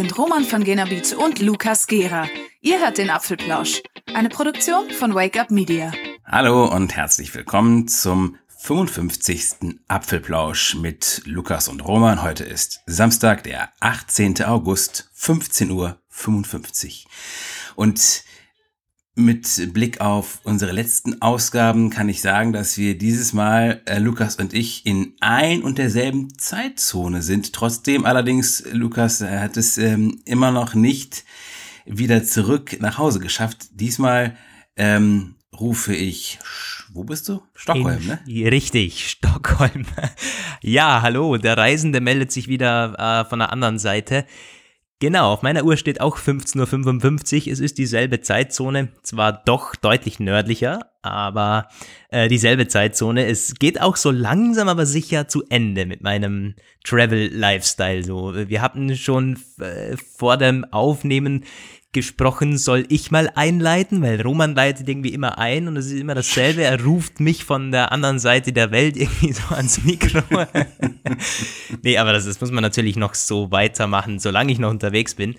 sind Roman von Genabit und Lukas Gera. Ihr hört den Apfelplausch, eine Produktion von Wake Up Media. Hallo und herzlich willkommen zum 55. Apfelplausch mit Lukas und Roman. Heute ist Samstag, der 18. August, 15.55 Uhr. Und mit Blick auf unsere letzten Ausgaben kann ich sagen, dass wir dieses Mal, äh, Lukas und ich, in ein und derselben Zeitzone sind. Trotzdem allerdings, Lukas er hat es ähm, immer noch nicht wieder zurück nach Hause geschafft. Diesmal ähm, rufe ich, wo bist du? Stockholm, ne? Richtig, Stockholm. ja, hallo, der Reisende meldet sich wieder äh, von der anderen Seite. Genau, auf meiner Uhr steht auch 15.55 Uhr. Es ist dieselbe Zeitzone, zwar doch deutlich nördlicher, aber äh, dieselbe Zeitzone. Es geht auch so langsam aber sicher zu Ende mit meinem Travel-Lifestyle. So, wir hatten schon äh, vor dem Aufnehmen gesprochen, soll ich mal einleiten, weil Roman leitet irgendwie immer ein und es ist immer dasselbe. Er ruft mich von der anderen Seite der Welt irgendwie so ans Mikro. nee, aber das, das muss man natürlich noch so weitermachen, solange ich noch unterwegs bin.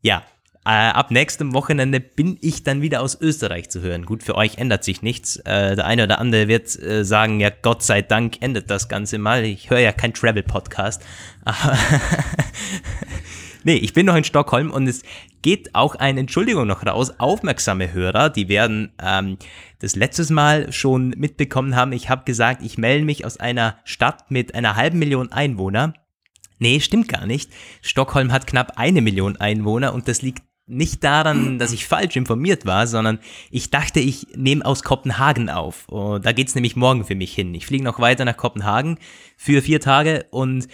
Ja, äh, ab nächstem Wochenende bin ich dann wieder aus Österreich zu hören. Gut, für euch ändert sich nichts. Äh, der eine oder andere wird äh, sagen, ja, Gott sei Dank endet das Ganze mal. Ich höre ja kein Travel-Podcast. nee, ich bin noch in Stockholm und es geht auch eine Entschuldigung noch raus. Aufmerksame Hörer, die werden ähm, das letztes Mal schon mitbekommen haben. Ich habe gesagt, ich melde mich aus einer Stadt mit einer halben Million Einwohner. Nee, stimmt gar nicht. Stockholm hat knapp eine Million Einwohner und das liegt nicht daran, dass ich falsch informiert war, sondern ich dachte, ich nehme aus Kopenhagen auf. Oh, da geht's nämlich morgen für mich hin. Ich fliege noch weiter nach Kopenhagen für vier Tage und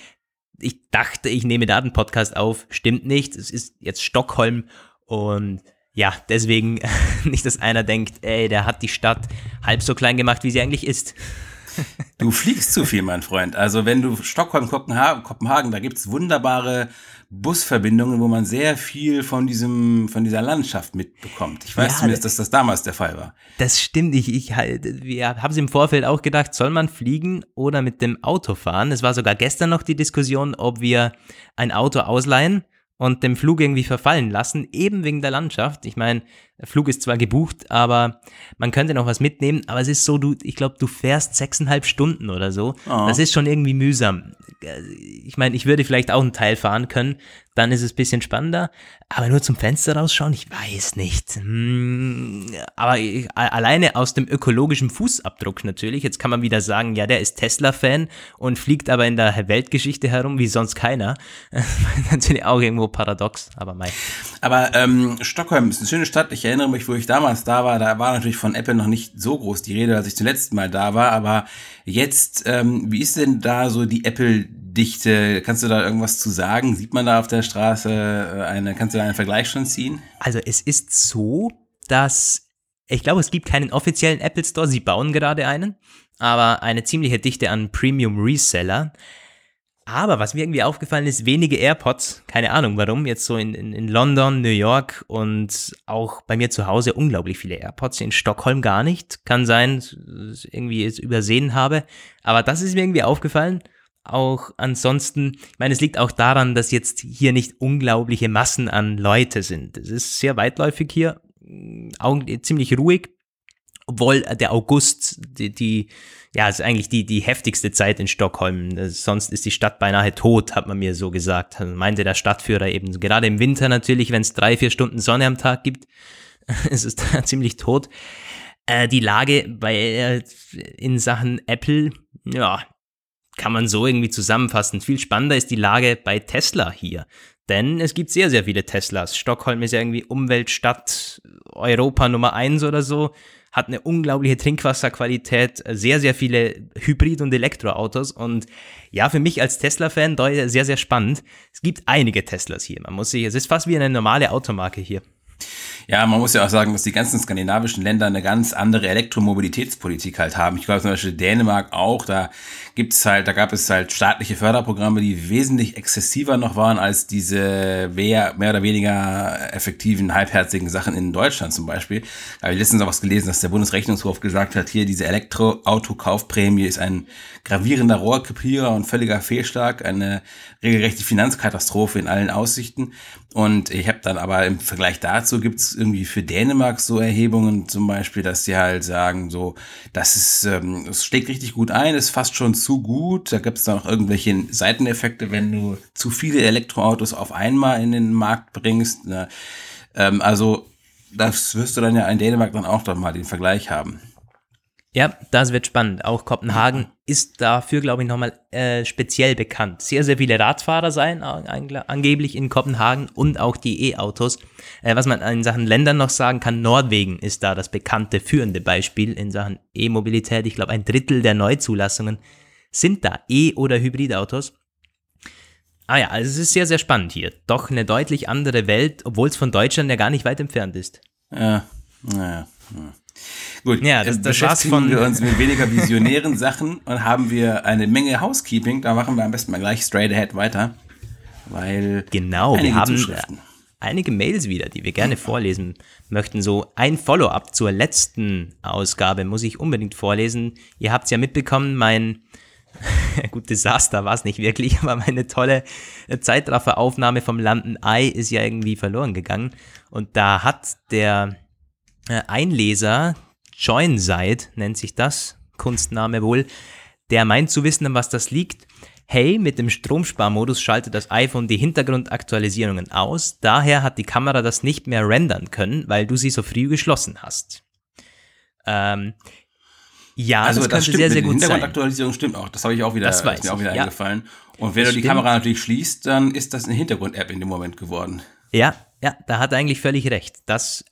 ich dachte, ich nehme da den Podcast auf. Stimmt nicht. Es ist jetzt Stockholm und ja, deswegen nicht, dass einer denkt, ey, der hat die Stadt halb so klein gemacht, wie sie eigentlich ist. Du fliegst zu viel, mein Freund. Also wenn du Stockholm, Kopenhagen, da gibt's wunderbare Busverbindungen, wo man sehr viel von diesem, von dieser Landschaft mitbekommt. Ich weiß ja, zumindest, dass das damals der Fall war. Das stimmt. Ich, ich wir haben es im Vorfeld auch gedacht, soll man fliegen oder mit dem Auto fahren? Es war sogar gestern noch die Diskussion, ob wir ein Auto ausleihen und dem Flug irgendwie verfallen lassen, eben wegen der Landschaft. Ich meine, der Flug ist zwar gebucht, aber man könnte noch was mitnehmen, aber es ist so, du, ich glaube, du fährst sechseinhalb Stunden oder so. Oh. Das ist schon irgendwie mühsam. Ich meine, ich würde vielleicht auch einen Teil fahren können, dann ist es ein bisschen spannender. Aber nur zum Fenster rausschauen, ich weiß nicht. Hm, aber alleine aus dem ökologischen Fußabdruck natürlich. Jetzt kann man wieder sagen, ja, der ist Tesla-Fan und fliegt aber in der Weltgeschichte herum wie sonst keiner. natürlich auch irgendwo paradox, aber mei. Aber ähm, Stockholm ist eine schöne Stadt. Ich erinnere mich, wo ich damals da war, da war natürlich von Apple noch nicht so groß die Rede, als ich zum letzten Mal da war. Aber jetzt, ähm, wie ist denn da so die Apple-Dichte? Kannst du da irgendwas zu sagen? Sieht man da auf der Straße äh, eine, kannst du da einen Vergleich schon ziehen? Also es ist so, dass ich glaube, es gibt keinen offiziellen Apple Store. Sie bauen gerade einen, aber eine ziemliche Dichte an Premium Reseller. Aber was mir irgendwie aufgefallen ist, wenige AirPods, keine Ahnung warum, jetzt so in, in, in London, New York und auch bei mir zu Hause unglaublich viele AirPods, in Stockholm gar nicht. Kann sein, irgendwie es übersehen habe, aber das ist mir irgendwie aufgefallen. Auch ansonsten, ich meine, es liegt auch daran, dass jetzt hier nicht unglaubliche Massen an Leute sind. Es ist sehr weitläufig hier, ziemlich ruhig, obwohl der August, die, die ja, ist eigentlich die, die heftigste Zeit in Stockholm. Sonst ist die Stadt beinahe tot, hat man mir so gesagt. Also meinte der Stadtführer eben. Gerade im Winter natürlich, wenn es drei, vier Stunden Sonne am Tag gibt, ist es da ziemlich tot. Äh, die Lage bei, äh, in Sachen Apple, ja, kann man so irgendwie zusammenfassen. Viel spannender ist die Lage bei Tesla hier. Denn es gibt sehr, sehr viele Teslas. Stockholm ist ja irgendwie Umweltstadt Europa Nummer eins oder so hat eine unglaubliche Trinkwasserqualität, sehr, sehr viele Hybrid- und Elektroautos und ja, für mich als Tesla-Fan sehr, sehr spannend. Es gibt einige Teslas hier. Man muss sich, es ist fast wie eine normale Automarke hier. Ja, man muss ja auch sagen, dass die ganzen skandinavischen Länder eine ganz andere Elektromobilitätspolitik halt haben. Ich glaube zum Beispiel Dänemark auch, da gibt's halt, da gab es halt staatliche Förderprogramme, die wesentlich exzessiver noch waren als diese mehr, mehr oder weniger effektiven, halbherzigen Sachen in Deutschland zum Beispiel. Da habe ich letztens auch was gelesen, dass der Bundesrechnungshof gesagt hat, hier diese Elektroautokaufprämie ist ein gravierender Rohrkrepierer und völliger Fehlschlag, eine regelrechte Finanzkatastrophe in allen Aussichten. Und ich habe dann aber im Vergleich dazu gibt's irgendwie für Dänemark so Erhebungen zum Beispiel, dass die halt sagen, so, das ist, ähm, es schlägt richtig gut ein, ist fast schon zu gut. Da gibt's dann auch irgendwelche Seiteneffekte, wenn du zu viele Elektroautos auf einmal in den Markt bringst. Ne? Ähm, also das wirst du dann ja in Dänemark dann auch dann mal den Vergleich haben. Ja, das wird spannend. Auch Kopenhagen ist dafür, glaube ich, nochmal äh, speziell bekannt. Sehr, sehr viele Radfahrer seien angeblich in Kopenhagen und auch die E-Autos. Äh, was man in Sachen Ländern noch sagen kann, Norwegen ist da das bekannte führende Beispiel in Sachen E-Mobilität. Ich glaube, ein Drittel der Neuzulassungen sind da E- oder Hybridautos. Ah ja, also es ist sehr, sehr spannend hier. Doch eine deutlich andere Welt, obwohl es von Deutschland ja gar nicht weit entfernt ist. Ja, naja. Ja. Gut, ja, das, das beschäftigen von wir uns mit weniger visionären Sachen und haben wir eine Menge Housekeeping. Da machen wir am besten mal gleich straight ahead weiter, weil genau, wir haben einige Mails wieder, die wir gerne vorlesen möchten. So ein Follow-up zur letzten Ausgabe muss ich unbedingt vorlesen. Ihr habt es ja mitbekommen, mein gut, Desaster war es nicht wirklich, aber meine tolle Zeitrafferaufnahme vom Landen Ei ist ja irgendwie verloren gegangen. Und da hat der äh, Einleser, Joinside nennt sich das, Kunstname wohl, der meint zu wissen, an was das liegt. Hey, mit dem Stromsparmodus schaltet das iPhone die Hintergrundaktualisierungen aus. Daher hat die Kamera das nicht mehr rendern können, weil du sie so früh geschlossen hast. Ähm, ja, also das, das könnte sehr, sehr gut sein. Hintergrundaktualisierung stimmt auch. Das habe ich auch wieder, das ist mir auch wieder ja. eingefallen. Und wenn das du die stimmt. Kamera natürlich schließt, dann ist das eine Hintergrund-App in dem Moment geworden. Ja, ja, da hat er eigentlich völlig recht. Das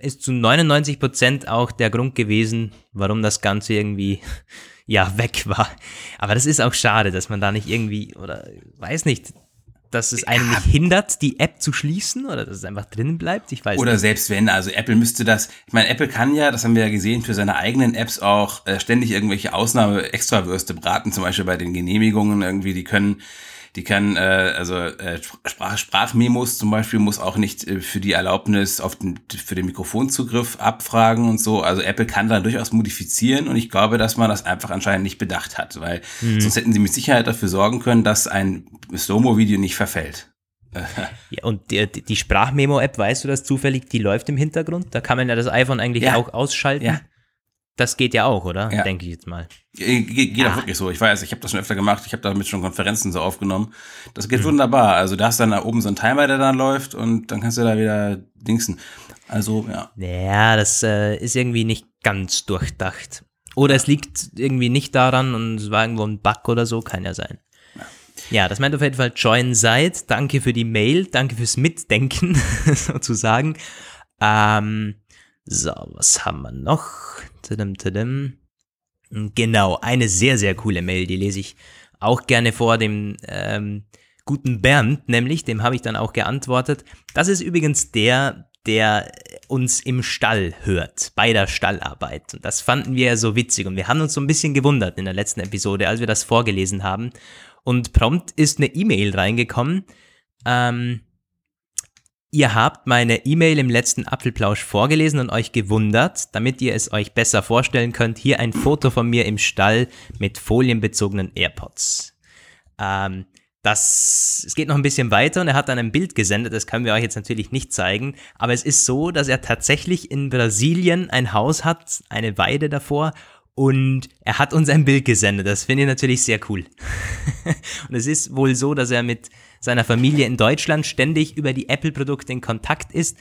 ist zu 99 Prozent auch der Grund gewesen, warum das Ganze irgendwie, ja, weg war. Aber das ist auch schade, dass man da nicht irgendwie, oder weiß nicht, dass es einen nicht hindert, die App zu schließen oder dass es einfach drinnen bleibt. Ich weiß oder nicht. selbst wenn, also Apple müsste das, ich meine, Apple kann ja, das haben wir ja gesehen, für seine eigenen Apps auch äh, ständig irgendwelche Ausnahme-Extrawürste braten, zum Beispiel bei den Genehmigungen irgendwie, die können die kann, äh, also äh, Sprach, Sprachmemos zum Beispiel muss auch nicht äh, für die Erlaubnis auf den, für den Mikrofonzugriff abfragen und so. Also Apple kann da durchaus modifizieren und ich glaube, dass man das einfach anscheinend nicht bedacht hat, weil mhm. sonst hätten sie mit Sicherheit dafür sorgen können, dass ein Slow-Mo-Video nicht verfällt. ja, und die, die Sprachmemo-App, weißt du das zufällig, die läuft im Hintergrund? Da kann man ja das iPhone eigentlich ja. auch ausschalten. Ja. Das geht ja auch, oder? Ja. Denke ich jetzt mal. Ge geht auch ah. wirklich so. Ich weiß, ich habe das schon öfter gemacht. Ich habe damit schon Konferenzen so aufgenommen. Das geht mhm. wunderbar. Also da hast dann da oben so ein Timer, der dann läuft und dann kannst du da wieder dingsen. Also, ja. Ja, das äh, ist irgendwie nicht ganz durchdacht. Oder es liegt irgendwie nicht daran und es war irgendwo ein Bug oder so, kann ja sein. Ja, ja das meint auf jeden Fall Join Side. Danke für die Mail, danke fürs Mitdenken, sozusagen. Ähm, so, was haben wir noch? Tadam, tadam. Genau, eine sehr, sehr coole Mail, die lese ich auch gerne vor dem ähm, guten Bernd, nämlich, dem habe ich dann auch geantwortet. Das ist übrigens der, der uns im Stall hört, bei der Stallarbeit. Und das fanden wir ja so witzig und wir haben uns so ein bisschen gewundert in der letzten Episode, als wir das vorgelesen haben. Und prompt ist eine E-Mail reingekommen. Ähm, Ihr habt meine E-Mail im letzten Apfelplausch vorgelesen und euch gewundert, damit ihr es euch besser vorstellen könnt. Hier ein Foto von mir im Stall mit folienbezogenen AirPods. Ähm, das, es geht noch ein bisschen weiter und er hat dann ein Bild gesendet, das können wir euch jetzt natürlich nicht zeigen, aber es ist so, dass er tatsächlich in Brasilien ein Haus hat, eine Weide davor und er hat uns ein Bild gesendet. Das finde ich natürlich sehr cool. und es ist wohl so, dass er mit seiner Familie in Deutschland ständig über die Apple-Produkte in Kontakt ist,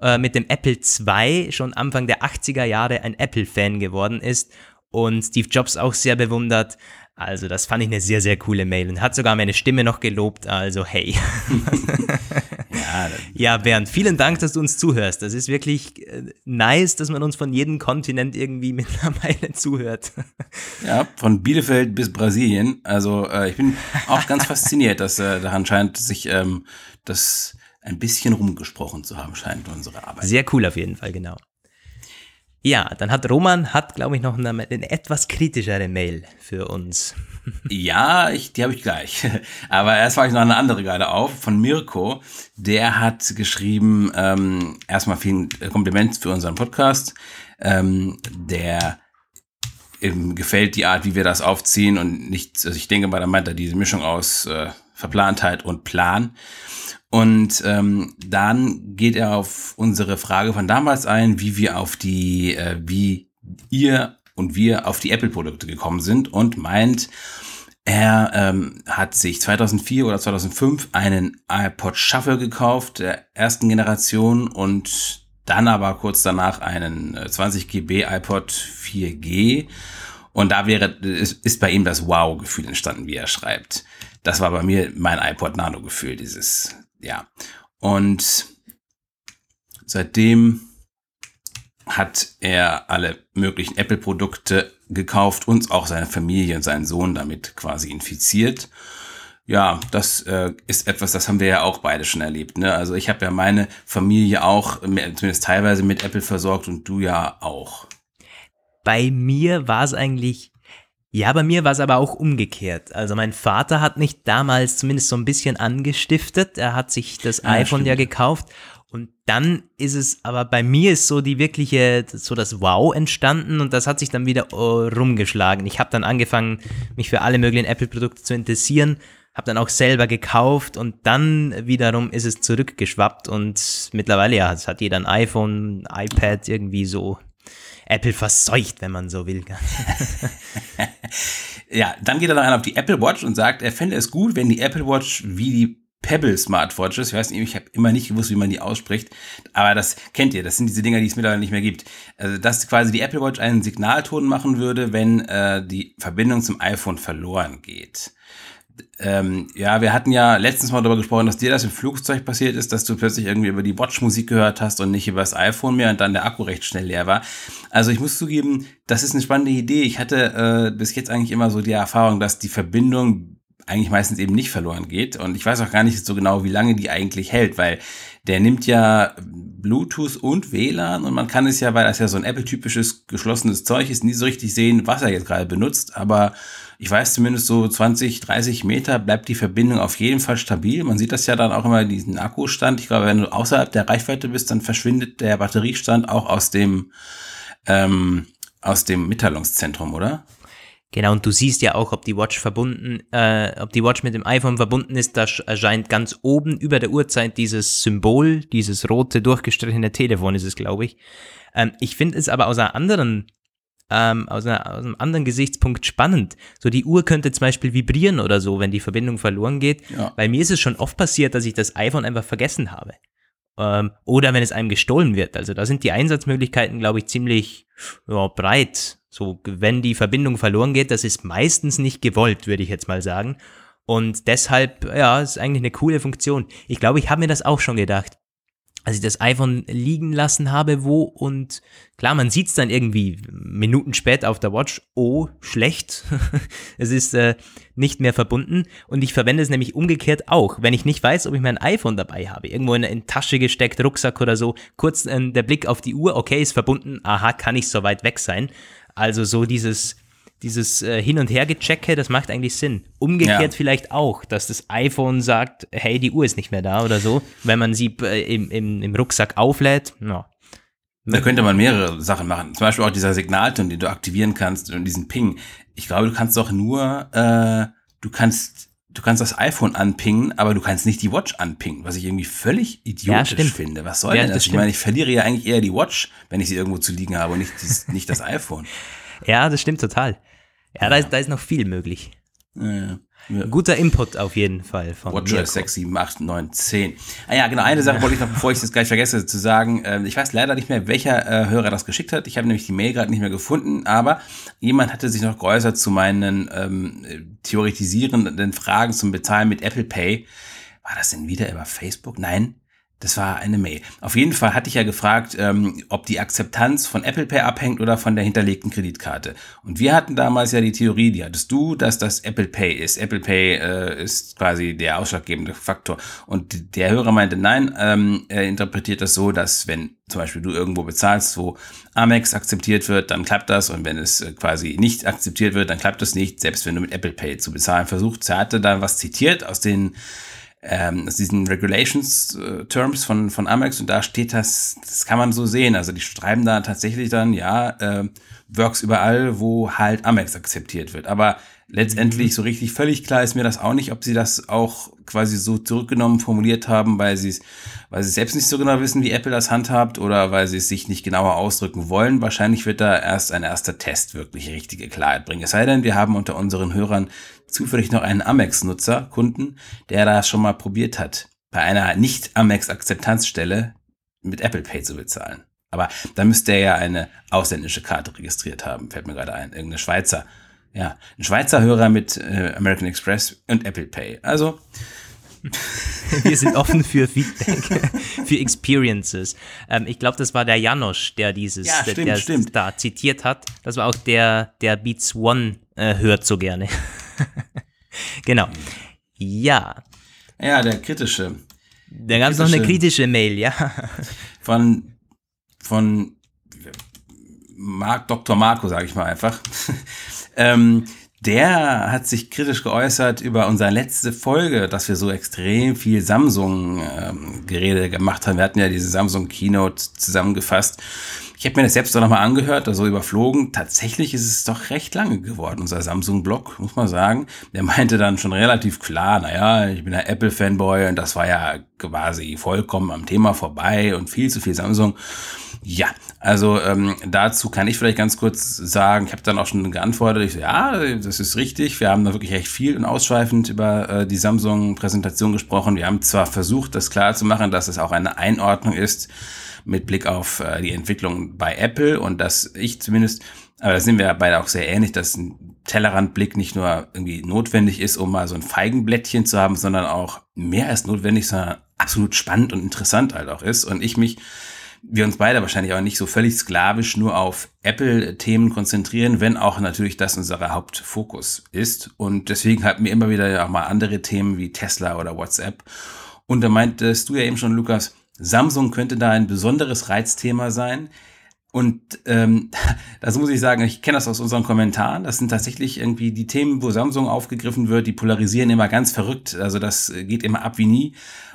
äh, mit dem Apple II schon Anfang der 80er Jahre ein Apple-Fan geworden ist und Steve Jobs auch sehr bewundert. Also das fand ich eine sehr, sehr coole Mail und hat sogar meine Stimme noch gelobt. Also hey. ja, ja, Bernd, vielen Dank, dass du uns zuhörst. Das ist wirklich äh, nice, dass man uns von jedem Kontinent irgendwie mittlerweile zuhört. Ja, von Bielefeld bis Brasilien. Also äh, ich bin auch ganz fasziniert, dass äh, da anscheinend sich ähm, das ein bisschen rumgesprochen zu haben scheint unsere Arbeit. Sehr cool auf jeden Fall, genau. Ja, dann hat Roman, hat glaube ich noch eine, eine, etwas kritischere Mail für uns. Ja, ich, die habe ich gleich. Aber erst war ich noch eine andere gerade auf von Mirko. Der hat geschrieben, ähm, erstmal vielen Kompliment für unseren Podcast. Ähm, der ihm gefällt die Art, wie wir das aufziehen und nicht, also ich denke mal, da meint er diese Mischung aus äh, Verplantheit und Plan. Und ähm, dann geht er auf unsere Frage von damals ein, wie wir auf die, äh, wie ihr und wir auf die Apple-Produkte gekommen sind und meint, er ähm, hat sich 2004 oder 2005 einen iPod Shuffle gekauft, der ersten Generation und dann aber kurz danach einen 20 äh, GB iPod 4G. Und da wäre, ist, ist bei ihm das Wow-Gefühl entstanden, wie er schreibt. Das war bei mir mein iPod Nano-Gefühl, dieses ja. Und seitdem hat er alle möglichen Apple-Produkte gekauft, uns auch seine Familie und seinen Sohn damit quasi infiziert. Ja, das äh, ist etwas, das haben wir ja auch beide schon erlebt. Ne? Also ich habe ja meine Familie auch zumindest teilweise mit Apple versorgt und du ja auch. Bei mir war es eigentlich ja, bei mir war es aber auch umgekehrt. Also mein Vater hat mich damals zumindest so ein bisschen angestiftet. Er hat sich das ja, iPhone stimmt. ja gekauft. Und dann ist es, aber bei mir ist so die wirkliche, so das Wow entstanden und das hat sich dann wieder oh, rumgeschlagen. Ich habe dann angefangen, mich für alle möglichen Apple-Produkte zu interessieren, habe dann auch selber gekauft und dann wiederum ist es zurückgeschwappt und mittlerweile, ja, es hat jeder ein iPhone, iPad irgendwie so Apple verseucht, wenn man so will. ja, dann geht er einer auf die Apple Watch und sagt, er fände es gut, wenn die Apple Watch wie die Pebble Smartwatches, ich weiß nicht, ich habe immer nicht gewusst, wie man die ausspricht, aber das kennt ihr, das sind diese Dinger, die es mittlerweile nicht mehr gibt. Also, dass quasi die Apple Watch einen Signalton machen würde, wenn äh, die Verbindung zum iPhone verloren geht ähm, ja, wir hatten ja letztens mal darüber gesprochen, dass dir das im Flugzeug passiert ist, dass du plötzlich irgendwie über die Watch Musik gehört hast und nicht über das iPhone mehr und dann der Akku recht schnell leer war. Also ich muss zugeben, das ist eine spannende Idee. Ich hatte äh, bis jetzt eigentlich immer so die Erfahrung, dass die Verbindung eigentlich meistens eben nicht verloren geht. Und ich weiß auch gar nicht so genau, wie lange die eigentlich hält, weil der nimmt ja Bluetooth und WLAN und man kann es ja, weil das ja so ein Apple-typisches geschlossenes Zeug ist, nie so richtig sehen, was er jetzt gerade benutzt. Aber ich weiß zumindest so 20, 30 Meter bleibt die Verbindung auf jeden Fall stabil. Man sieht das ja dann auch immer in diesem Akkustand. Ich glaube, wenn du außerhalb der Reichweite bist, dann verschwindet der Batteriestand auch aus dem, ähm, aus dem Mitteilungszentrum, oder? Genau, und du siehst ja auch, ob die Watch verbunden, äh, ob die Watch mit dem iPhone verbunden ist, da erscheint ganz oben über der Uhrzeit dieses Symbol, dieses rote durchgestrichene Telefon ist es, glaube ich. Ähm, ich finde es aber aus einer anderen ähm, aus, einer, aus einem anderen Gesichtspunkt spannend. So die Uhr könnte zum Beispiel vibrieren oder so, wenn die Verbindung verloren geht. Ja. Bei mir ist es schon oft passiert, dass ich das iPhone einfach vergessen habe. Ähm, oder wenn es einem gestohlen wird. Also da sind die Einsatzmöglichkeiten, glaube ich, ziemlich ja, breit. So, wenn die Verbindung verloren geht, das ist meistens nicht gewollt, würde ich jetzt mal sagen. Und deshalb, ja, ist eigentlich eine coole Funktion. Ich glaube, ich habe mir das auch schon gedacht als ich das iPhone liegen lassen habe, wo und klar, man sieht es dann irgendwie Minuten später auf der Watch, oh, schlecht, es ist äh, nicht mehr verbunden. Und ich verwende es nämlich umgekehrt auch, wenn ich nicht weiß, ob ich mein iPhone dabei habe, irgendwo in eine Tasche gesteckt, Rucksack oder so, kurz äh, der Blick auf die Uhr, okay, ist verbunden, aha, kann ich so weit weg sein, also so dieses dieses äh, Hin- und Her-Gechecke, das macht eigentlich Sinn. Umgekehrt ja. vielleicht auch, dass das iPhone sagt, hey, die Uhr ist nicht mehr da oder so, wenn man sie äh, im, im, im Rucksack auflädt. Ja. Da könnte man mehrere Sachen machen. Zum Beispiel auch dieser Signalton, den du aktivieren kannst und diesen Ping. Ich glaube, du kannst doch nur, äh, du kannst, du kannst das iPhone anpingen, aber du kannst nicht die Watch anpingen, was ich irgendwie völlig idiotisch ja, finde. Was soll ja, denn das? das ich meine, ich verliere ja eigentlich eher die Watch, wenn ich sie irgendwo zu liegen habe und nicht, nicht das iPhone. Ja, das stimmt total. Ja, da, ist, da ist noch viel möglich. Ja, ja. Guter Input auf jeden Fall. Von WatchOS 6, 7, 8, 9, 10. Ah ja, genau, eine Sache wollte ich noch, bevor ich das gleich vergesse, zu sagen. Äh, ich weiß leider nicht mehr, welcher äh, Hörer das geschickt hat. Ich habe nämlich die Mail gerade nicht mehr gefunden, aber jemand hatte sich noch geäußert zu meinen ähm, theoretisierenden Fragen zum Bezahlen mit Apple Pay. War das denn wieder über Facebook? Nein. Das war eine Mail. Auf jeden Fall hatte ich ja gefragt, ähm, ob die Akzeptanz von Apple Pay abhängt oder von der hinterlegten Kreditkarte. Und wir hatten damals ja die Theorie, die hattest du, dass das Apple Pay ist. Apple Pay äh, ist quasi der ausschlaggebende Faktor. Und der Hörer meinte, nein, ähm, er interpretiert das so, dass wenn zum Beispiel du irgendwo bezahlst, wo Amex akzeptiert wird, dann klappt das. Und wenn es äh, quasi nicht akzeptiert wird, dann klappt das nicht, selbst wenn du mit Apple Pay zu bezahlen versuchst. Er hatte da was zitiert aus den ähm, aus diesen Regulations äh, Terms von, von Amex und da steht das, das kann man so sehen. Also die schreiben da tatsächlich dann, ja, äh, Works überall, wo halt Amex akzeptiert wird. Aber letztendlich mhm. so richtig völlig klar ist mir das auch nicht, ob sie das auch quasi so zurückgenommen formuliert haben, weil sie es, weil sie selbst nicht so genau wissen, wie Apple das handhabt oder weil sie es sich nicht genauer ausdrücken wollen. Wahrscheinlich wird da erst ein erster Test wirklich richtige Klarheit bringen. Es sei denn, wir haben unter unseren Hörern zufällig noch einen Amex-Nutzer, Kunden, der das schon mal probiert hat, bei einer nicht-Amex-Akzeptanzstelle mit Apple Pay zu bezahlen. Aber da müsste er ja eine ausländische Karte registriert haben, fällt mir gerade ein, irgendeine Schweizer. Ja, ein Schweizer Hörer mit äh, American Express und Apple Pay. Also. Wir sind offen für Feedback, für Experiences. Ähm, ich glaube, das war der Janosch, der dieses ja, stimmt, der, stimmt. da zitiert hat. Das war auch der, der Beats One äh, hört so gerne. genau. Ja. Ja, der kritische. Da gab es noch eine kritische Mail, ja. Von, von Mark, Dr. Marco, sage ich mal einfach. ähm, der hat sich kritisch geäußert über unsere letzte Folge, dass wir so extrem viel Samsung-Gerede ähm, gemacht haben. Wir hatten ja diese Samsung Keynote zusammengefasst. Ich habe mir das selbst auch nochmal angehört, also überflogen. Tatsächlich ist es doch recht lange geworden, unser Samsung-Blog, muss man sagen. Der meinte dann schon relativ klar, naja, ich bin ein Apple-Fanboy und das war ja quasi vollkommen am Thema vorbei und viel zu viel Samsung. Ja, also ähm, dazu kann ich vielleicht ganz kurz sagen, ich habe dann auch schon geantwortet, ich so, ja, das ist richtig, wir haben da wirklich recht viel und ausschweifend über äh, die Samsung-Präsentation gesprochen. Wir haben zwar versucht, das klar zu machen, dass es auch eine Einordnung ist, mit Blick auf äh, die Entwicklung bei Apple und dass ich zumindest, aber da sind wir beide auch sehr ähnlich, dass ein Tellerrandblick nicht nur irgendwie notwendig ist, um mal so ein Feigenblättchen zu haben, sondern auch mehr als notwendig, sondern absolut spannend und interessant halt auch ist. Und ich mich, wir uns beide wahrscheinlich auch nicht so völlig sklavisch nur auf Apple-Themen konzentrieren, wenn auch natürlich das unser Hauptfokus ist. Und deswegen hatten wir immer wieder auch mal andere Themen wie Tesla oder WhatsApp. Und da meintest du ja eben schon, Lukas, Samsung könnte da ein besonderes Reizthema sein. Und ähm, das muss ich sagen, ich kenne das aus unseren Kommentaren. Das sind tatsächlich irgendwie die Themen, wo Samsung aufgegriffen wird, die polarisieren immer ganz verrückt. Also das geht immer ab wie nie.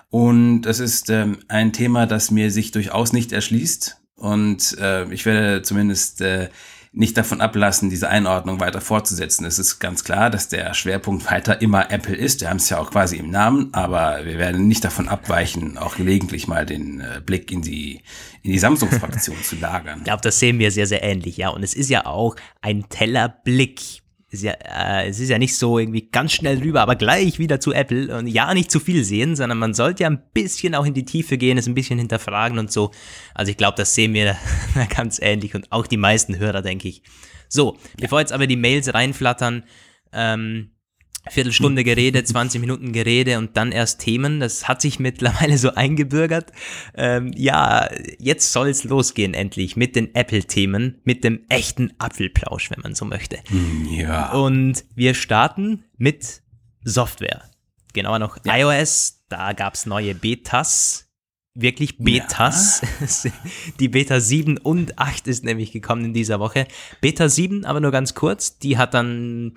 Und das ist ähm, ein Thema, das mir sich durchaus nicht erschließt. Und äh, ich werde zumindest äh, nicht davon ablassen, diese Einordnung weiter fortzusetzen. Es ist ganz klar, dass der Schwerpunkt weiter immer Apple ist. Wir haben es ja auch quasi im Namen, aber wir werden nicht davon abweichen, auch gelegentlich mal den äh, Blick in die, in die Samsung-Fraktion zu lagern. Ich glaube, das sehen wir sehr, sehr ähnlich, ja. Und es ist ja auch ein Tellerblick ist ja, äh, es ist ja nicht so irgendwie ganz schnell rüber, aber gleich wieder zu Apple und ja, nicht zu viel sehen, sondern man sollte ja ein bisschen auch in die Tiefe gehen, es ein bisschen hinterfragen und so. Also ich glaube, das sehen wir ganz ähnlich und auch die meisten Hörer, denke ich. So, bevor jetzt aber die Mails reinflattern, ähm, Viertelstunde Gerede, 20 Minuten Gerede und dann erst Themen. Das hat sich mittlerweile so eingebürgert. Ähm, ja, jetzt soll es losgehen endlich mit den Apple-Themen, mit dem echten Apfelplausch, wenn man so möchte. Hm, ja. Und wir starten mit Software. Genauer noch ja. iOS. Da gab es neue Betas. Wirklich Betas. Ja. Die Beta 7 und 8 ist nämlich gekommen in dieser Woche. Beta 7, aber nur ganz kurz. Die hat dann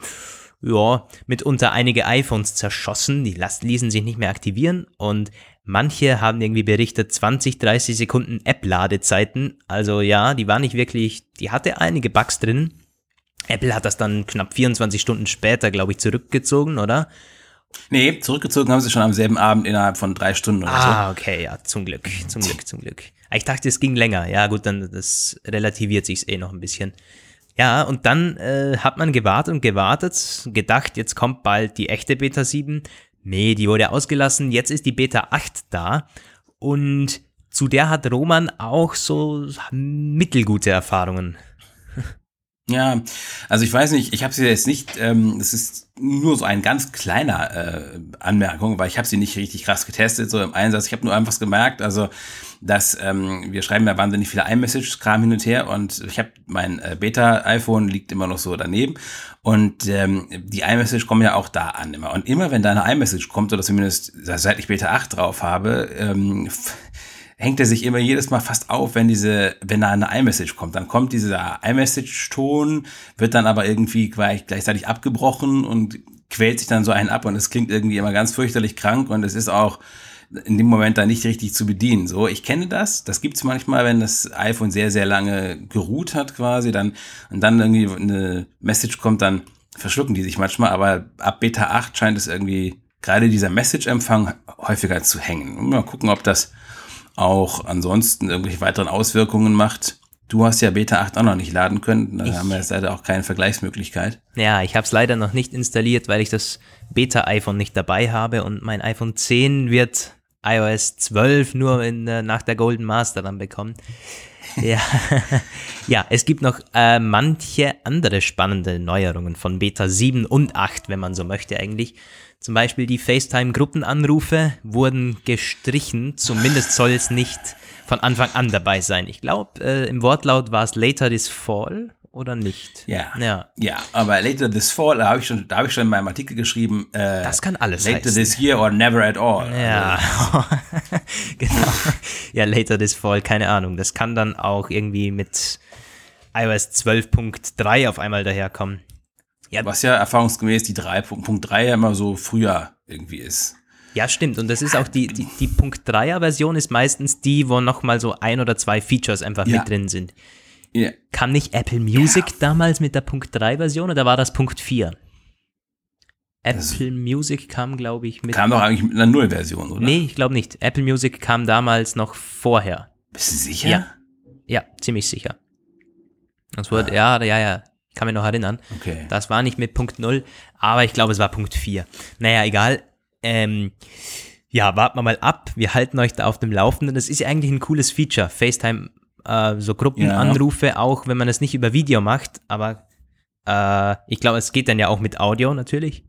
ja, mitunter einige iPhones zerschossen, die ließen sich nicht mehr aktivieren und manche haben irgendwie berichtet 20, 30 Sekunden App-Ladezeiten. Also ja, die war nicht wirklich, die hatte einige Bugs drin. Apple hat das dann knapp 24 Stunden später, glaube ich, zurückgezogen, oder? Nee, zurückgezogen haben sie schon am selben Abend innerhalb von drei Stunden oder ah, so. Ah, okay, ja, zum Glück, zum Glück, zum Glück. Ich dachte, es ging länger. Ja, gut, dann das relativiert sich eh noch ein bisschen. Ja, und dann äh, hat man gewartet und gewartet, gedacht, jetzt kommt bald die echte Beta 7. Nee, die wurde ausgelassen, jetzt ist die Beta 8 da. Und zu der hat Roman auch so mittelgute Erfahrungen. Ja, also ich weiß nicht, ich habe sie jetzt nicht, ähm, es ist nur so ein ganz kleiner äh, Anmerkung, weil ich habe sie nicht richtig krass getestet, so im Einsatz. Ich habe nur einfach gemerkt, also dass ähm, wir schreiben ja wahnsinnig viele iMessage-Kram hin und her und ich habe mein äh, Beta-iPhone liegt immer noch so daneben und ähm, die iMessage kommen ja auch da an immer. Und immer wenn da eine iMessage kommt, oder zumindest seit ich Beta 8 drauf habe, ähm, hängt er sich immer jedes Mal fast auf, wenn diese, wenn da eine iMessage kommt. Dann kommt dieser iMessage-Ton, wird dann aber irgendwie gleich, gleichzeitig abgebrochen und quält sich dann so einen ab und es klingt irgendwie immer ganz fürchterlich krank und es ist auch in dem Moment da nicht richtig zu bedienen. So, ich kenne das. Das gibt's manchmal, wenn das iPhone sehr, sehr lange geruht hat quasi, dann und dann irgendwie eine Message kommt, dann verschlucken die sich manchmal, aber ab Beta 8 scheint es irgendwie gerade dieser Message-Empfang häufiger zu hängen. Mal gucken, ob das auch ansonsten irgendwelche weiteren Auswirkungen macht. Du hast ja Beta 8 auch noch nicht laden können, da ich, haben wir jetzt leider auch keine Vergleichsmöglichkeit. Ja, ich habe es leider noch nicht installiert, weil ich das Beta-iPhone nicht dabei habe und mein iPhone 10 wird iOS 12 nur in, äh, nach der Golden Master dann bekommen. ja. ja, es gibt noch äh, manche andere spannende Neuerungen von Beta 7 und 8, wenn man so möchte eigentlich. Zum Beispiel die FaceTime-Gruppenanrufe wurden gestrichen, zumindest soll es nicht von Anfang an dabei sein. Ich glaube, äh, im Wortlaut war es Later this Fall oder nicht? Ja. Ja, ja aber Later this Fall, da habe ich, schon, hab ich schon in meinem Artikel geschrieben. Äh, das kann alles Later heißen. this year or never at all. Ja, also. genau. Ja, Later this Fall, keine Ahnung. Das kann dann auch irgendwie mit iOS 12.3 auf einmal daherkommen. Ja. Was ja erfahrungsgemäß die 3.3 ja immer so früher irgendwie ist. Ja, stimmt. Und das ist auch die, die, die Punkt 3er Version ist meistens die, wo nochmal so ein oder zwei Features einfach ja. mit drin sind. Ja. Kam nicht Apple Music ja. damals mit der Punkt 3 Version oder war das Punkt 4? Apple das Music kam, glaube ich, mit. Kam doch eigentlich mit einer Null-Version, oder? Nee, ich glaube nicht. Apple Music kam damals noch vorher. Bist du sicher? Ja. Ja, ziemlich sicher. Das wurde, ah. ja, ja, ja kann mich noch erinnern. Okay. Das war nicht mit Punkt 0, aber ich glaube, es war Punkt 4. Naja, egal. Ähm, ja, warten wir mal ab. Wir halten euch da auf dem Laufenden. Das ist ja eigentlich ein cooles Feature. FaceTime, äh, so Gruppenanrufe, ja. auch wenn man es nicht über Video macht. Aber äh, ich glaube, es geht dann ja auch mit Audio natürlich.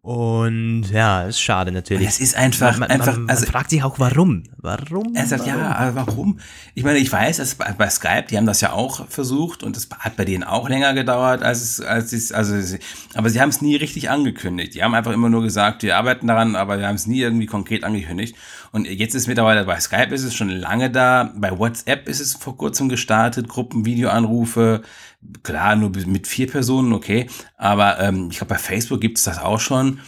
Und ja, ist schade natürlich. Es ist einfach, man, einfach, man, also man fragt sich auch warum. Warum? Er sagt, warum? ja, aber warum? Ich meine, ich weiß, dass bei, Skype, die haben das ja auch versucht und das hat bei denen auch länger gedauert, als es, als es, also, aber sie haben es nie richtig angekündigt. Die haben einfach immer nur gesagt, wir arbeiten daran, aber wir haben es nie irgendwie konkret angekündigt. Und jetzt ist mittlerweile bei Skype ist es schon lange da, bei WhatsApp ist es vor kurzem gestartet, Gruppen, Videoanrufe, Klar, nur mit vier Personen, okay. Aber ähm, ich glaube, bei Facebook gibt es das auch schon.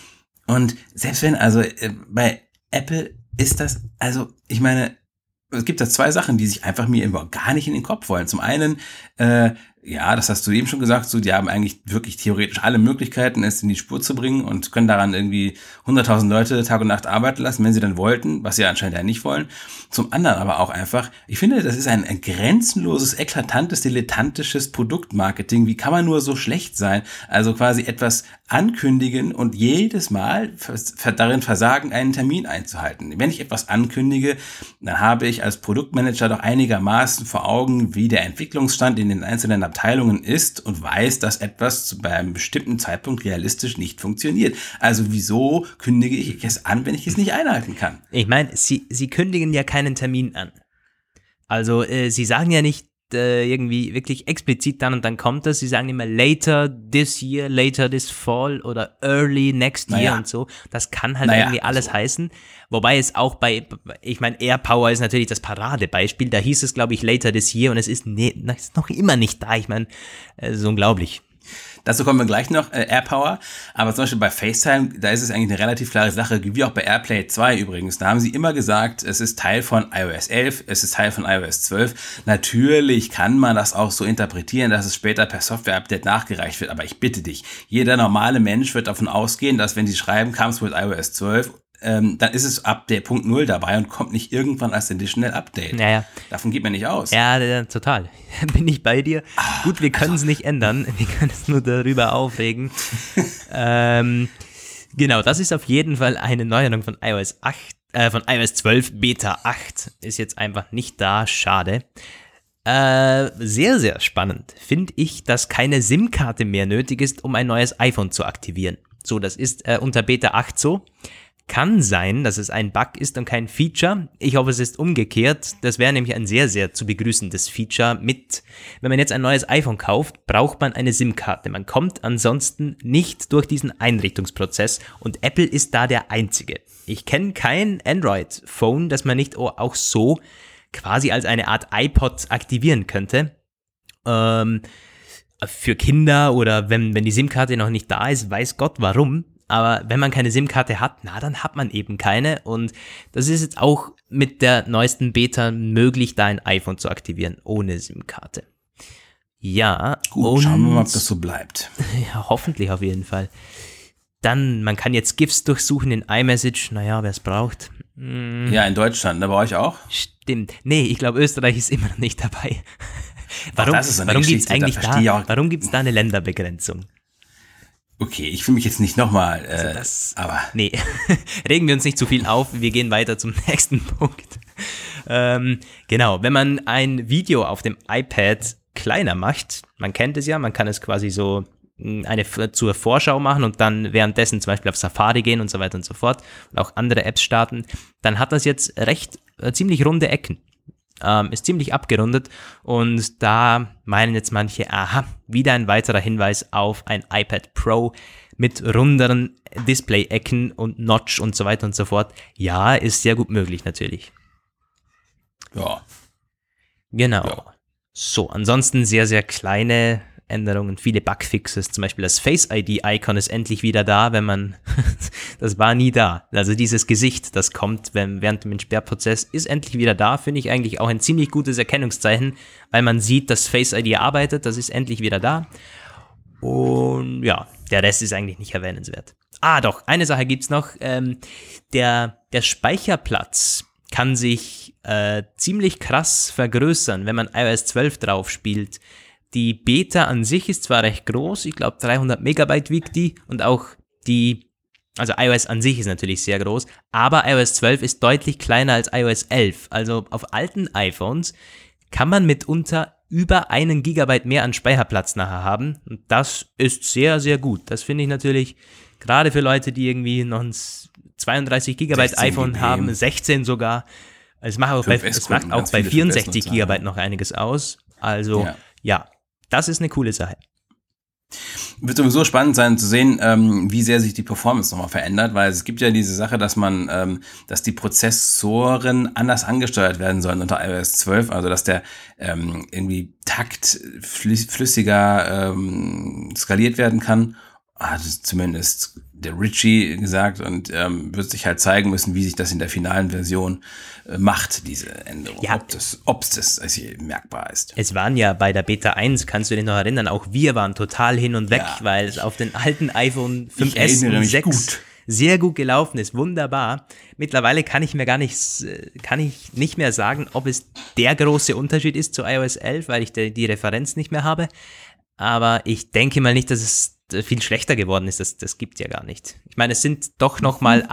Und selbst wenn, also äh, bei Apple ist das, also ich meine, es gibt da zwei Sachen, die sich einfach mir immer gar nicht in den Kopf wollen. Zum einen, äh, ja, das hast du eben schon gesagt, so, die haben eigentlich wirklich theoretisch alle Möglichkeiten, es in die Spur zu bringen und können daran irgendwie 100.000 Leute Tag und Nacht arbeiten lassen, wenn sie dann wollten, was sie anscheinend ja nicht wollen. Zum anderen aber auch einfach, ich finde, das ist ein, grenzenloses, eklatantes, dilettantisches Produktmarketing. Wie kann man nur so schlecht sein? Also quasi etwas ankündigen und jedes Mal darin versagen, einen Termin einzuhalten. Wenn ich etwas ankündige, dann habe ich als Produktmanager doch einigermaßen vor Augen, wie der Entwicklungsstand in den einzelnen Abteilungen ist und weiß, dass etwas bei einem bestimmten Zeitpunkt realistisch nicht funktioniert. Also wieso kündige ich es an, wenn ich es nicht einhalten kann? Ich meine, Sie, Sie kündigen ja keinen Termin an. Also äh, Sie sagen ja nicht, äh, irgendwie wirklich explizit dann und dann kommt das. Sie sagen immer later this year, later this fall oder early next year naja. und so. Das kann halt naja, irgendwie alles also. heißen. Wobei es auch bei, ich meine, AirPower ist natürlich das Paradebeispiel. Da hieß es, glaube ich, later this year und es ist, ne, ist noch immer nicht da. Ich meine, es ist unglaublich. Dazu kommen wir gleich noch, äh, AirPower. Aber zum Beispiel bei FaceTime, da ist es eigentlich eine relativ klare Sache, wie auch bei AirPlay 2 übrigens. Da haben sie immer gesagt, es ist Teil von iOS 11, es ist Teil von iOS 12. Natürlich kann man das auch so interpretieren, dass es später per Software-Update nachgereicht wird. Aber ich bitte dich, jeder normale Mensch wird davon ausgehen, dass wenn sie schreiben, kam es mit iOS 12 ähm, dann ist es ab der Punkt Null dabei und kommt nicht irgendwann als Additional Update. Naja. Davon geht man nicht aus. Ja, total. Bin ich bei dir. Ah, Gut, wir können es also, nicht ändern. Wir können es nur darüber aufregen. ähm, genau, das ist auf jeden Fall eine Neuerung von iOS 8, äh, von iOS 12 Beta 8. Ist jetzt einfach nicht da. Schade. Äh, sehr, sehr spannend finde ich, dass keine SIM-Karte mehr nötig ist, um ein neues iPhone zu aktivieren. So, das ist äh, unter Beta 8 so. Kann sein, dass es ein Bug ist und kein Feature. Ich hoffe, es ist umgekehrt. Das wäre nämlich ein sehr, sehr zu begrüßendes Feature mit, wenn man jetzt ein neues iPhone kauft, braucht man eine SIM-Karte. Man kommt ansonsten nicht durch diesen Einrichtungsprozess und Apple ist da der einzige. Ich kenne kein Android-Phone, das man nicht auch so quasi als eine Art iPod aktivieren könnte. Ähm, für Kinder oder wenn, wenn die SIM-Karte noch nicht da ist, weiß Gott warum. Aber wenn man keine SIM-Karte hat, na, dann hat man eben keine. Und das ist jetzt auch mit der neuesten Beta möglich, da ein iPhone zu aktivieren, ohne SIM-Karte. Ja. Gut, und, schauen wir mal, ob das so bleibt. Ja, hoffentlich auf jeden Fall. Dann, man kann jetzt GIFs durchsuchen in iMessage. Naja, wer es braucht. Hm. Ja, in Deutschland, da bei euch auch? Stimmt. Nee, ich glaube, Österreich ist immer noch nicht dabei. warum warum gibt es eigentlich da, warum gibt's da eine Länderbegrenzung? Okay, ich will mich jetzt nicht nochmal, äh, also das, aber. Nee, regen wir uns nicht zu viel auf, wir gehen weiter zum nächsten Punkt. Ähm, genau, wenn man ein Video auf dem iPad kleiner macht, man kennt es ja, man kann es quasi so hm, eine zur Vorschau machen und dann währenddessen zum Beispiel auf Safari gehen und so weiter und so fort und auch andere Apps starten, dann hat das jetzt recht äh, ziemlich runde Ecken ähm, ist ziemlich abgerundet und da meinen jetzt manche, aha, wieder ein weiterer Hinweis auf ein iPad Pro mit runderen Display-Ecken und Notch und so weiter und so fort. Ja, ist sehr gut möglich natürlich. Ja. Genau. Ja. So, ansonsten sehr, sehr kleine Änderungen, viele Bugfixes. Zum Beispiel das Face ID-Icon ist endlich wieder da, wenn man, das war nie da. Also dieses Gesicht, das kommt wenn, während dem Sperrprozess, ist endlich wieder da. Finde ich eigentlich auch ein ziemlich gutes Erkennungszeichen, weil man sieht, dass Face ID arbeitet. Das ist endlich wieder da. Und ja, der Rest ist eigentlich nicht erwähnenswert. Ah, doch, eine Sache gibt's noch. Ähm, der, der Speicherplatz kann sich äh, ziemlich krass vergrößern, wenn man iOS 12 drauf spielt. Die Beta an sich ist zwar recht groß, ich glaube 300 Megabyte wiegt die und auch die, also iOS an sich ist natürlich sehr groß, aber iOS 12 ist deutlich kleiner als iOS 11. Also auf alten iPhones kann man mitunter über einen Gigabyte mehr an Speicherplatz nachher haben. Und das ist sehr, sehr gut. Das finde ich natürlich gerade für Leute, die irgendwie noch ein 32 Gigabyte iPhone GB. haben, 16 sogar. Es macht auch bei, macht auch bei 64 Gigabyte noch einiges aus. Also ja. ja, das ist eine coole Sache. Wird sowieso spannend sein zu sehen, ähm, wie sehr sich die Performance nochmal verändert, weil es gibt ja diese Sache, dass man, ähm, dass die Prozessoren anders angesteuert werden sollen unter iOS 12, also dass der ähm, irgendwie Takt flüssiger ähm, skaliert werden kann. Hat zumindest der Richie gesagt und ähm, wird sich halt zeigen müssen, wie sich das in der finalen Version äh, macht, diese Änderung. Ja. Ob das, ob das also merkbar ist. Es waren ja bei der Beta 1, kannst du dich noch erinnern, auch wir waren total hin und weg, ja. weil es auf den alten iPhone 5S und 6 gut. sehr gut gelaufen ist. Wunderbar. Mittlerweile kann ich mir gar nicht, kann ich nicht mehr sagen, ob es der große Unterschied ist zu iOS 11, weil ich die Referenz nicht mehr habe. Aber ich denke mal nicht, dass es viel schlechter geworden ist, das, das gibt ja gar nicht. Ich meine, es sind doch noch mal,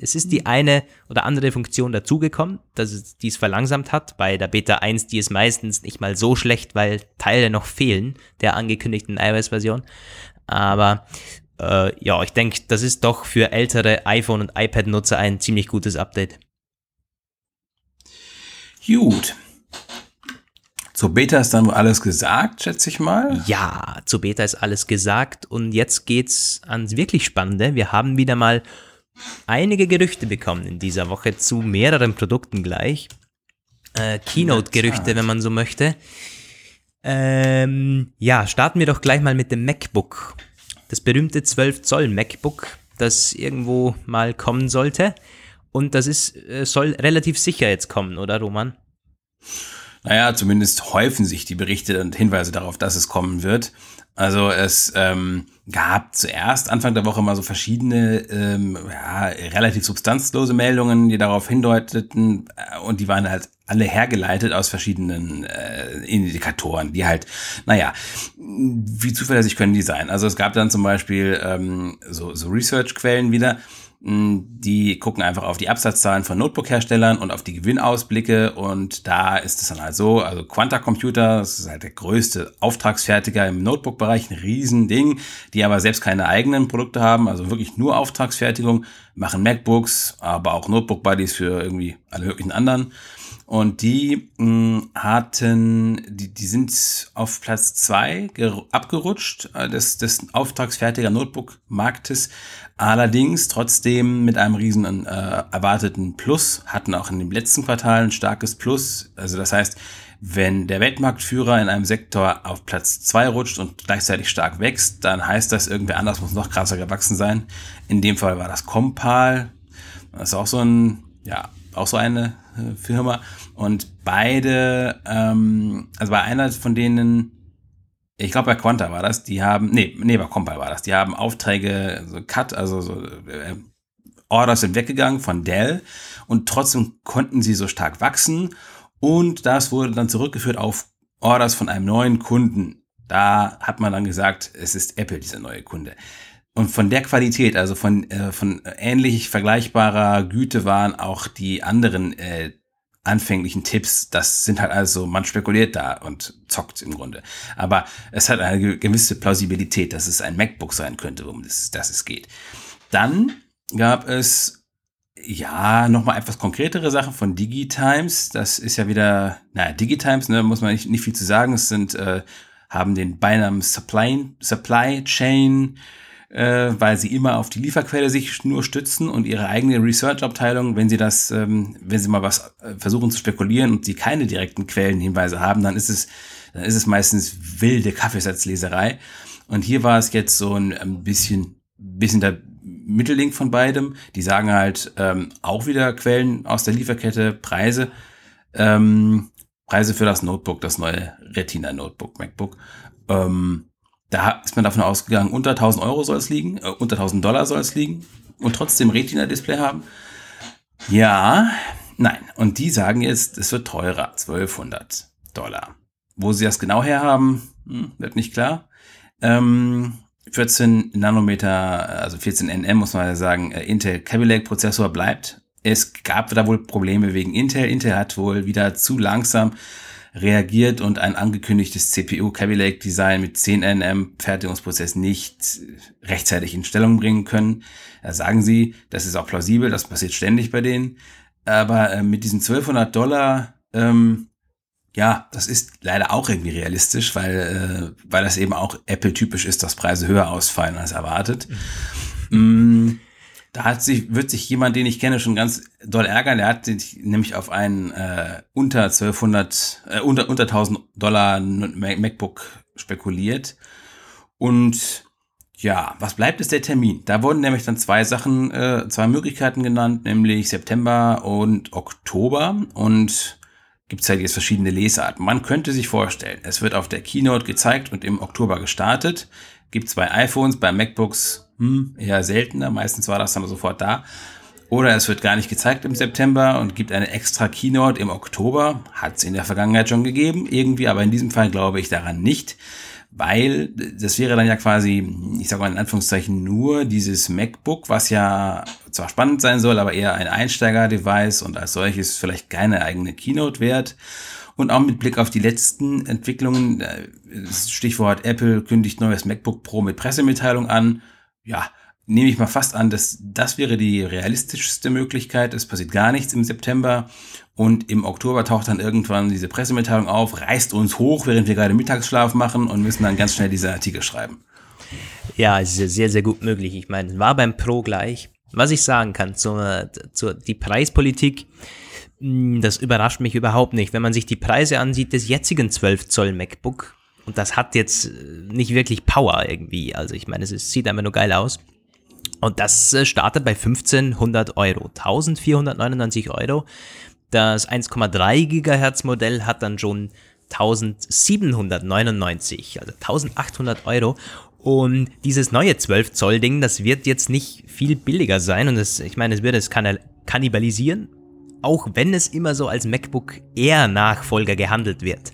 es ist die eine oder andere Funktion dazugekommen, dass es dies verlangsamt hat. Bei der Beta 1, die ist meistens nicht mal so schlecht, weil Teile noch fehlen der angekündigten iOS-Version. Aber äh, ja, ich denke, das ist doch für ältere iPhone- und iPad-Nutzer ein ziemlich gutes Update. Gut. Zur Beta ist dann alles gesagt, schätze ich mal. Ja, zur Beta ist alles gesagt und jetzt geht's ans wirklich Spannende. Wir haben wieder mal einige Gerüchte bekommen in dieser Woche zu mehreren Produkten gleich. Äh, Keynote-Gerüchte, wenn man so möchte. Ähm, ja, starten wir doch gleich mal mit dem MacBook. Das berühmte 12 Zoll MacBook, das irgendwo mal kommen sollte. Und das ist, äh, soll relativ sicher jetzt kommen, oder Roman? Naja, zumindest häufen sich die Berichte und Hinweise darauf, dass es kommen wird. Also es ähm, gab zuerst Anfang der Woche mal so verschiedene ähm, ja, relativ substanzlose Meldungen, die darauf hindeuteten äh, und die waren halt alle hergeleitet aus verschiedenen äh, Indikatoren, die halt, naja, wie zuverlässig können die sein? Also es gab dann zum Beispiel ähm, so, so Research-Quellen wieder, Die gucken einfach auf die Absatzzahlen von Notebook-Herstellern und auf die Gewinnausblicke und da ist es dann halt so, also Quanta Computer, das ist halt der größte Auftragsfertiger im Notebook-Bereich, ein Riesending, die aber selbst keine eigenen Produkte haben, also wirklich nur Auftragsfertigung, machen MacBooks, aber auch Notebook-Buddies für irgendwie alle möglichen anderen. Und die mh, hm, hatten, die, die sind auf Platz zwei abgerutscht äh, des, des auftragsfertiger Notebook-Marktes. Allerdings trotzdem mit einem riesen äh, erwarteten Plus, hatten auch in dem letzten Quartal ein starkes Plus. Also das heißt, wenn der Weltmarktführer in einem Sektor auf Platz zwei rutscht und gleichzeitig stark wächst, dann heißt das, irgendwer anders muss noch krasser gewachsen sein. In dem Fall war das Compal. Das ist auch so ein, ja, auch so eine äh, Firma. Und beide, ähm, also bei einer von denen, ich glaube bei Quanta war das, die haben, nee, nee, bei Compile war das, die haben Aufträge, so Cut, also so, äh, Orders sind weggegangen von Dell und trotzdem konnten sie so stark wachsen und das wurde dann zurückgeführt auf Orders von einem neuen Kunden. Da hat man dann gesagt, es ist Apple, dieser neue Kunde. Und von der Qualität, also von, äh, von ähnlich vergleichbarer Güte waren auch die anderen äh, anfänglichen Tipps. Das sind halt also, man spekuliert da und zockt im Grunde. Aber es hat eine gewisse Plausibilität, dass es ein MacBook sein könnte, um das, das es geht. Dann gab es ja, nochmal etwas konkretere Sachen von DigiTimes. Das ist ja wieder, naja, DigiTimes, ne, muss man nicht, nicht viel zu sagen. Es sind, äh, haben den Beinamen Supply, Supply Chain äh, weil sie immer auf die Lieferquelle sich nur stützen und ihre eigene Research-Abteilung, wenn sie das, ähm, wenn sie mal was äh, versuchen zu spekulieren und sie keine direkten Quellenhinweise haben, dann ist es, dann ist es meistens wilde Kaffeesatzleserei. Und hier war es jetzt so ein, bisschen, bisschen der Mittelding von beidem. Die sagen halt ähm, auch wieder Quellen aus der Lieferkette, Preise, ähm, Preise für das Notebook, das neue Retina Notebook, MacBook. Ähm, da ist man davon ausgegangen, unter 1000 Euro soll es liegen, äh, unter 1000 Dollar soll es liegen und trotzdem Retina-Display haben. Ja, nein. Und die sagen jetzt, es wird teurer, 1200 Dollar. Wo sie das genau herhaben, hm, wird nicht klar. Ähm, 14 Nanometer, also 14 nm muss man ja sagen, äh, Intel Kaby Prozessor bleibt. Es gab da wohl Probleme wegen Intel. Intel hat wohl wieder zu langsam reagiert und ein angekündigtes CPU Kaby Design mit 10 nm Fertigungsprozess nicht rechtzeitig in Stellung bringen können. Da sagen sie, das ist auch plausibel, das passiert ständig bei denen. Aber äh, mit diesen 1200 Dollar, ähm, ja, das ist leider auch irgendwie realistisch, weil, äh, weil das eben auch Apple-typisch ist, dass Preise höher ausfallen als erwartet. Mhm. Da hat sich, wird sich jemand, den ich kenne, schon ganz doll ärgern. Der hat sich nämlich auf einen äh, unter 1200, äh, unter, unter 1000 Dollar MacBook spekuliert. Und ja, was bleibt ist der Termin. Da wurden nämlich dann zwei Sachen, äh, zwei Möglichkeiten genannt, nämlich September und Oktober. Und gibt es halt jetzt verschiedene Lesarten. Man könnte sich vorstellen, es wird auf der Keynote gezeigt und im Oktober gestartet. Gibt zwei iPhones, bei MacBooks hm, eher seltener. Meistens war das dann sofort da. Oder es wird gar nicht gezeigt im September und gibt eine extra Keynote im Oktober. Hat es in der Vergangenheit schon gegeben, irgendwie, aber in diesem Fall glaube ich daran nicht, weil das wäre dann ja quasi, ich sage mal in Anführungszeichen, nur dieses MacBook, was ja zwar spannend sein soll, aber eher ein Einsteiger-Device und als solches vielleicht keine eigene Keynote wert. Und auch mit Blick auf die letzten Entwicklungen, äh, Stichwort Apple kündigt neues MacBook Pro mit Pressemitteilung an, ja, nehme ich mal fast an, dass das wäre die realistischste Möglichkeit. Es passiert gar nichts im September und im Oktober taucht dann irgendwann diese Pressemitteilung auf, reißt uns hoch, während wir gerade Mittagsschlaf machen und müssen dann ganz schnell diese Artikel schreiben. Ja, es ist sehr, sehr gut möglich. Ich meine, war beim Pro gleich. Was ich sagen kann zur, zur die Preispolitik, hm, das überrascht mich überhaupt nicht. Wenn man sich die Preise ansieht des jetzigen 12 Zoll MacBook, und das hat jetzt äh, nicht wirklich Power irgendwie. Also ich meine, es sieht einfach nur geil aus. Und das äh, startet bei 1500 Euro. 1499 Euro. Das 1,3 Gigahertz Modell hat dann schon 1799, also 1800 Euro. Und dieses neue 12 Zoll Ding, das wird jetzt nicht viel billiger sein. Und das, ich meine, es wird es kannibalisieren, auch wenn es immer so als MacBook Air Nachfolger gehandelt wird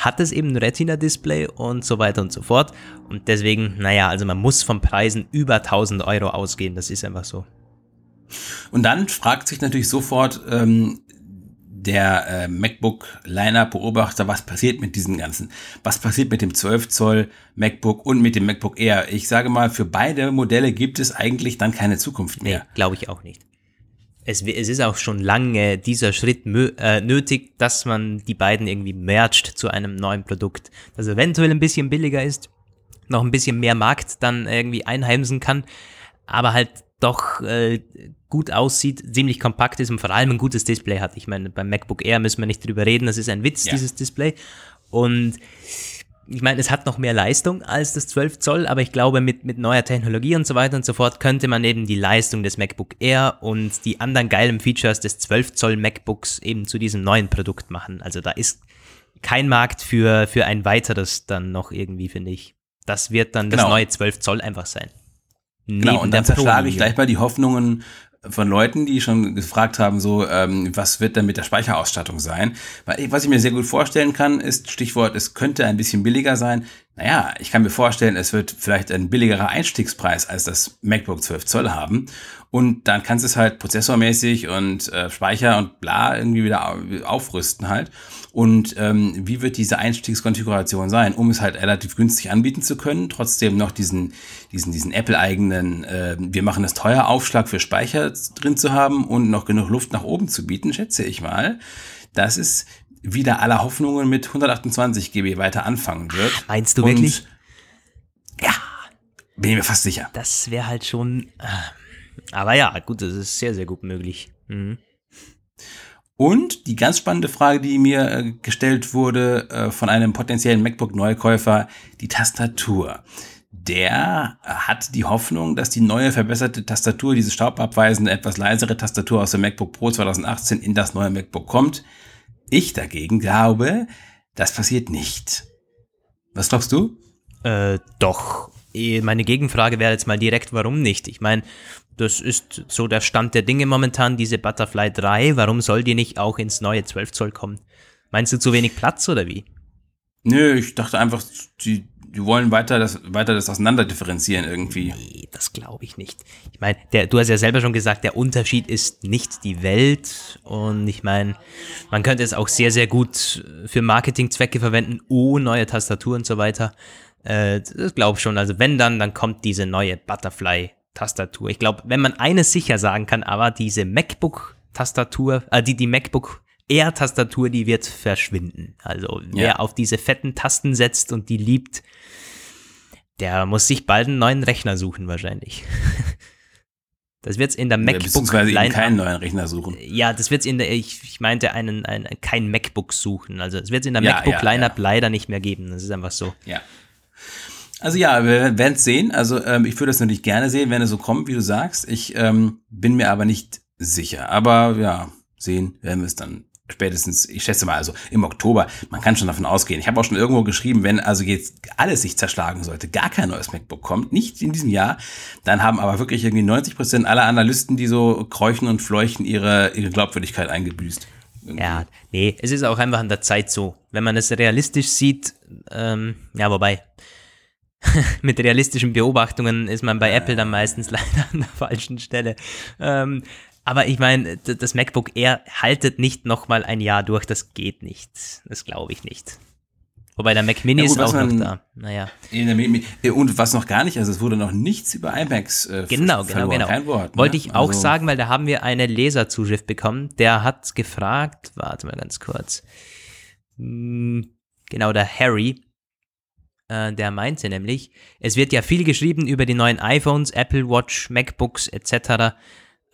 hat es eben ein Retina-Display und so weiter und so fort. Und deswegen, naja, also man muss von Preisen über 1000 Euro ausgehen, das ist einfach so. Und dann fragt sich natürlich sofort ähm, der äh, MacBook-Liner-Beobachter, was passiert mit diesen ganzen, was passiert mit dem 12 Zoll MacBook und mit dem MacBook Air. Ich sage mal, für beide Modelle gibt es eigentlich dann keine Zukunft mehr. Nee, glaube ich auch nicht. Es, es, ist auch schon lange dieser Schritt äh, nötig, dass man die beiden irgendwie mercht zu einem neuen Produkt, das eventuell ein bisschen billiger ist, noch ein bisschen mehr Markt dann irgendwie einheimsen kann, aber halt doch äh, gut aussieht, ziemlich kompakt ist und vor allem ein gutes Display hat. Ich meine, beim MacBook Air müssen wir nicht drüber reden, das ist ein Witz, ja. dieses Display. Und ich meine, es hat noch mehr Leistung als das 12 Zoll, aber ich glaube, mit, mit neuer Technologie und so weiter und so fort könnte man eben die Leistung des MacBook Air und die anderen geilen Features des 12 Zoll MacBooks eben zu diesem neuen Produkt machen. Also da ist kein Markt für, für ein weiteres dann noch irgendwie, finde ich. Das wird dann genau. das neue 12 Zoll einfach sein. Genau, und dann zerschlage ich gleich mal die Hoffnungen von Leuten, die schon gefragt haben, so, ähm, was wird denn mit der Speicherausstattung sein? Was ich mir sehr gut vorstellen kann, ist Stichwort, es könnte ein bisschen billiger sein. Naja, ich kann mir vorstellen, es wird vielleicht ein billigerer Einstiegspreis als das MacBook 12 Zoll haben. Und dann kannst du es halt prozessormäßig und äh, Speicher und bla irgendwie wieder aufrüsten halt. Und ähm, wie wird diese Einstiegskonfiguration sein, um es halt relativ günstig anbieten zu können, trotzdem noch diesen, diesen, diesen Apple-eigenen, äh, wir machen das teuer Aufschlag für Speicher drin zu haben und noch genug Luft nach oben zu bieten, schätze ich mal. Das ist wieder aller Hoffnungen mit 128 GB weiter anfangen wird. Meinst du und wirklich? Ja, bin ich mir fast sicher. Das wäre halt schon. Äh aber ja, gut, das ist sehr, sehr gut möglich. Mhm. Und die ganz spannende Frage, die mir äh, gestellt wurde äh, von einem potenziellen MacBook-Neukäufer, die Tastatur. Der hat die Hoffnung, dass die neue verbesserte Tastatur, diese staubabweisende, etwas leisere Tastatur aus dem MacBook Pro 2018 in das neue MacBook kommt. Ich dagegen glaube, das passiert nicht. Was glaubst du? Äh, doch. Eh, meine Gegenfrage wäre jetzt mal direkt, warum nicht? Ich meine, das ist so der Stand der Dinge momentan, diese Butterfly 3. Warum soll die nicht auch ins neue 12 Zoll kommen? Meinst du zu wenig Platz oder wie? Nö, ich dachte einfach, die, die wollen weiter das, weiter das auseinander differenzieren irgendwie. Nee, das glaube ich nicht. Ich meine, du hast ja selber schon gesagt, der Unterschied ist nicht die Welt. Und ich meine, man könnte es auch sehr, sehr gut für Marketingzwecke verwenden. Oh, neue Tastatur und so weiter. Äh, das glaube ich schon. Also wenn dann, dann kommt diese neue Butterfly Tastatur. Ich glaube, wenn man eines sicher sagen kann, aber diese MacBook-Tastatur, äh, die, die MacBook Air-Tastatur, die wird verschwinden. Also wer ja. auf diese fetten Tasten setzt und die liebt, der muss sich bald einen neuen Rechner suchen wahrscheinlich. Das wird es in der MacBook Beziehungsweise eben keinen neuen Rechner suchen. Ja, das wird es in der, ich, ich meinte einen, einen, kein MacBook suchen. Also es wird es in der ja, MacBook ja, Lineup ja. leider nicht mehr geben. Das ist einfach so. Ja. Also ja, wir werden es sehen. Also ähm, ich würde es natürlich gerne sehen, wenn es so kommt, wie du sagst. Ich ähm, bin mir aber nicht sicher. Aber ja, sehen werden wir es dann spätestens, ich schätze mal, also im Oktober. Man kann schon davon ausgehen. Ich habe auch schon irgendwo geschrieben, wenn also jetzt alles sich zerschlagen sollte, gar kein neues MacBook kommt, nicht in diesem Jahr, dann haben aber wirklich irgendwie 90 Prozent aller Analysten, die so kräuchen und fleuchen, ihre, ihre Glaubwürdigkeit eingebüßt. Irgendwie. Ja, nee, es ist auch einfach an der Zeit so. Wenn man es realistisch sieht, ähm, ja, wobei, mit realistischen Beobachtungen ist man bei Apple dann meistens leider an der falschen Stelle. Ähm, aber ich meine, das MacBook Air haltet nicht nochmal ein Jahr durch, das geht nicht. Das glaube ich nicht. Wobei der Mac Mini ja, gut, ist auch man, noch da. Naja. Und was noch gar nicht, also es wurde noch nichts über iMacs äh, Genau, genau, genau. Kein Wort. Wollte ne? ich auch also, sagen, weil da haben wir eine Leserzuschrift bekommen. Der hat gefragt, warte mal ganz kurz. Hm, genau, der Harry äh, der meinte nämlich, es wird ja viel geschrieben über die neuen iPhones, Apple Watch, MacBooks etc.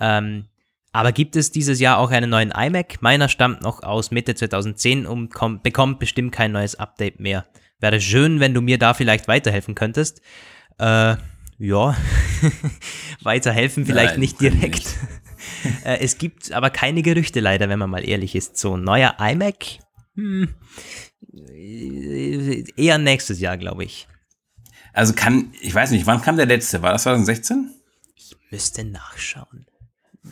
Ähm, aber gibt es dieses Jahr auch einen neuen iMac? Meiner stammt noch aus Mitte 2010 und kommt, bekommt bestimmt kein neues Update mehr. Wäre schön, wenn du mir da vielleicht weiterhelfen könntest. Äh, ja, weiterhelfen vielleicht Nein, nicht direkt. äh, es gibt aber keine Gerüchte leider, wenn man mal ehrlich ist. So, neuer iMac? Hm, eher nächstes Jahr, glaube ich. Also kann, ich weiß nicht, wann kam der letzte? War das 2016? Ich müsste nachschauen.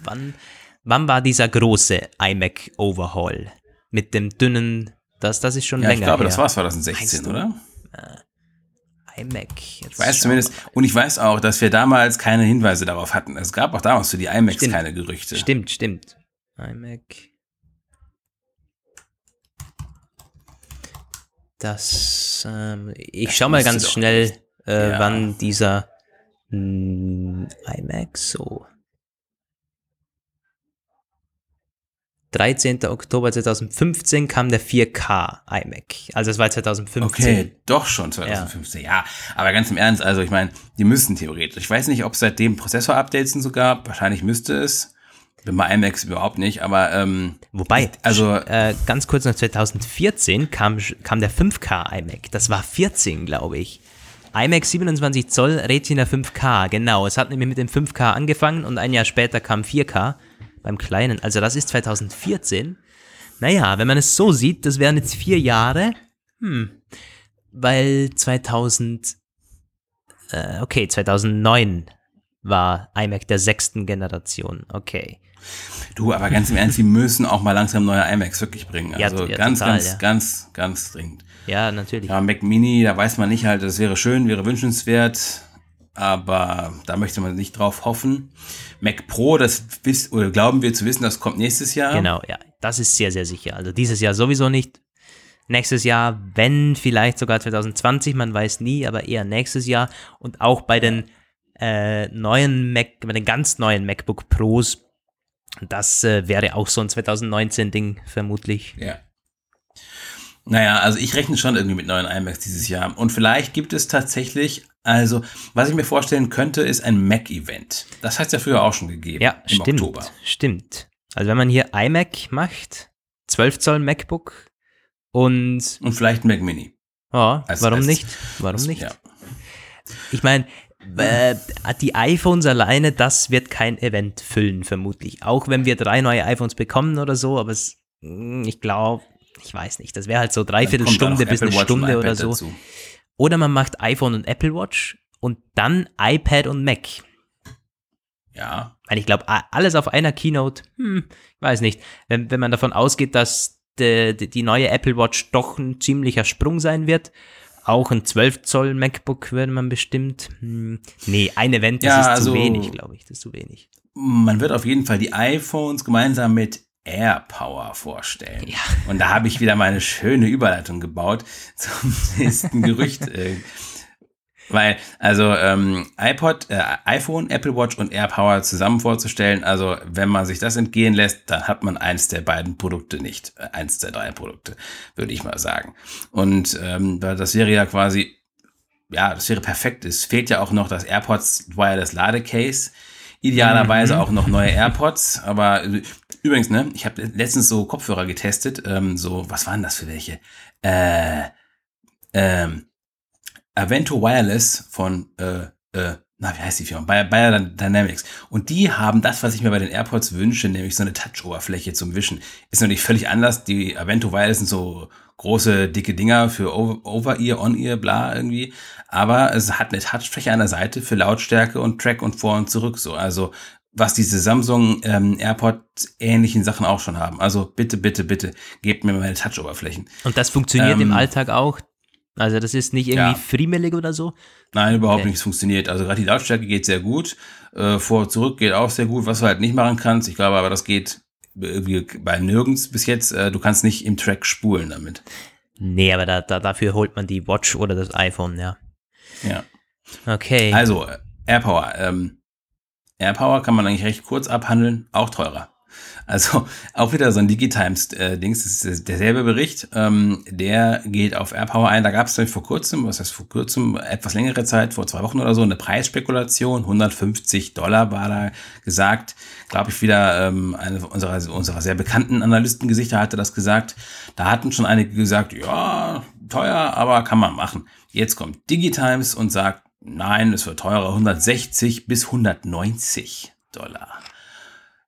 Wann, wann war dieser große iMac Overhaul? Mit dem dünnen, das, das ist schon ja, länger. Ich glaube, her. das war 2016, oder? Äh, iMac. Jetzt ich weiß zumindest, und ich weiß auch, dass wir damals keine Hinweise darauf hatten. Es gab auch damals für die iMacs stimmt. keine Gerüchte. Stimmt, stimmt. iMac. Das, ähm, ich das schau mal ganz schnell, äh, ja. wann dieser mh, hm, iMac so 13. Oktober 2015 kam der 4K iMac. Also es war 2015. Okay, doch schon 2015. Ja, ja aber ganz im Ernst, also ich meine, die müssten theoretisch. Ich weiß nicht, ob es seitdem Prozessor-Updates und so gab. Wahrscheinlich müsste es. Bin bei iMacs überhaupt nicht, aber ähm, wobei, also äh, ganz kurz nach 2014 kam, kam der 5K iMac. Das war 14, glaube ich. iMac 27 Zoll Retina 5K, genau. Es hat nämlich mit dem 5K angefangen und ein Jahr später kam 4K beim Kleinen. Also das ist 2014. Naja, wenn man es so sieht, das wären jetzt vier Jahre. Hm. Weil 2000, äh, okay, 2009 war iMac der sechsten Generation. Okay. Du, aber ganz im Ernst, sie müssen auch mal langsam neue iMacs wirklich bringen. Also ja, ja, ganz, total, ganz, ja. ganz, ganz dringend. Ja, natürlich. Ja, Mac Mini, da weiß man nicht halt, das wäre schön, wäre wünschenswert, aber da möchte man nicht drauf hoffen. Mac Pro, das wiss, oder glauben wir zu wissen, das kommt nächstes Jahr. Genau, ja, das ist sehr, sehr sicher. Also dieses Jahr sowieso nicht. Nächstes Jahr, wenn vielleicht sogar 2020, man weiß nie, aber eher nächstes Jahr. Und auch bei den äh, neuen Mac, bei den ganz neuen MacBook Pros, das äh, wäre auch so ein 2019-Ding vermutlich. Ja. Naja, also ich rechne schon irgendwie mit neuen iMacs dieses Jahr. Und vielleicht gibt es tatsächlich, also was ich mir vorstellen könnte, ist ein Mac-Event. Das hat es ja früher auch schon gegeben. Ja, im stimmt. Oktober. Stimmt. Also wenn man hier iMac macht, 12 Zoll MacBook und. Und vielleicht ein Mac Mini. Ja, als, warum als, nicht? Warum als, nicht? Ja. Ich meine, äh, die iPhones alleine, das wird kein Event füllen, vermutlich. Auch wenn wir drei neue iPhones bekommen oder so, aber es, hm, ich glaube, ich weiß nicht, das wäre halt so dreiviertel Stunde bis eine Stunde oder so. Dazu. Oder man macht iPhone und Apple Watch und dann iPad und Mac. Ja. Weil ich glaube, alles auf einer Keynote, hm, ich weiß nicht. Wenn, wenn man davon ausgeht, dass die, die neue Apple Watch doch ein ziemlicher Sprung sein wird, auch ein 12 Zoll MacBook würde man bestimmt. Hm, nee, ein Event, das ja, ist also, zu wenig, glaube ich. Das ist zu wenig. Man wird auf jeden Fall die iPhones gemeinsam mit AirPower vorstellen. Ja. Und da habe ich wieder meine schöne Überleitung gebaut zum nächsten Gerücht. Äh, weil, also ähm, iPod, äh, iPhone, Apple Watch und AirPower zusammen vorzustellen, also wenn man sich das entgehen lässt, dann hat man eins der beiden Produkte nicht. Äh, eins der drei Produkte, würde ich mal sagen. Und ähm, das wäre ja quasi, ja, das wäre perfekt. Es fehlt ja auch noch das AirPods Wireless Ladecase. Idealerweise mhm. auch noch neue AirPods, aber äh, übrigens, ne, ich habe letztens so Kopfhörer getestet, ähm, so, was waren das für welche? Äh, ähm, Avento Wireless von, äh, äh, na, wie heißt die Firma? Bayer, Bayer Dynamics. Und die haben das, was ich mir bei den AirPods wünsche, nämlich so eine Touch-Oberfläche zum Wischen. Ist natürlich völlig anders. Die Avento Wireless sind so große, dicke Dinger für Over-Ear, On-Ear, bla irgendwie. Aber es hat eine Touchfläche an der Seite für Lautstärke und Track und vor und zurück so. Also was diese Samsung ähm, AirPod ähnlichen Sachen auch schon haben. Also bitte, bitte, bitte, gebt mir meine Touch-Oberflächen. Und das funktioniert ähm, im Alltag auch? Also das ist nicht irgendwie ja. friemelig oder so? Nein, überhaupt okay. nicht. Es funktioniert. Also gerade die Lautstärke geht sehr gut. Äh, vor und zurück geht auch sehr gut. Was du halt nicht machen kannst, ich glaube aber, das geht irgendwie bei nirgends bis jetzt. Äh, du kannst nicht im Track spulen damit. Nee, aber da, da, dafür holt man die Watch oder das iPhone, ja. Ja. Okay. Also, AirPower. Ähm, AirPower kann man eigentlich recht kurz abhandeln, auch teurer. Also auch wieder so ein Digitimes-Dings, das ist derselbe Bericht, ähm, der geht auf AirPower ein. Da gab es vor kurzem, was heißt vor kurzem, etwas längere Zeit, vor zwei Wochen oder so, eine Preisspekulation. 150 Dollar war da gesagt. Glaube ich wieder, ähm, eine unserer, unserer sehr bekannten Analystengesichter hatte das gesagt. Da hatten schon einige gesagt, ja, teuer, aber kann man machen. Jetzt kommt Digitimes und sagt, nein, es wird teurer, 160 bis 190 Dollar.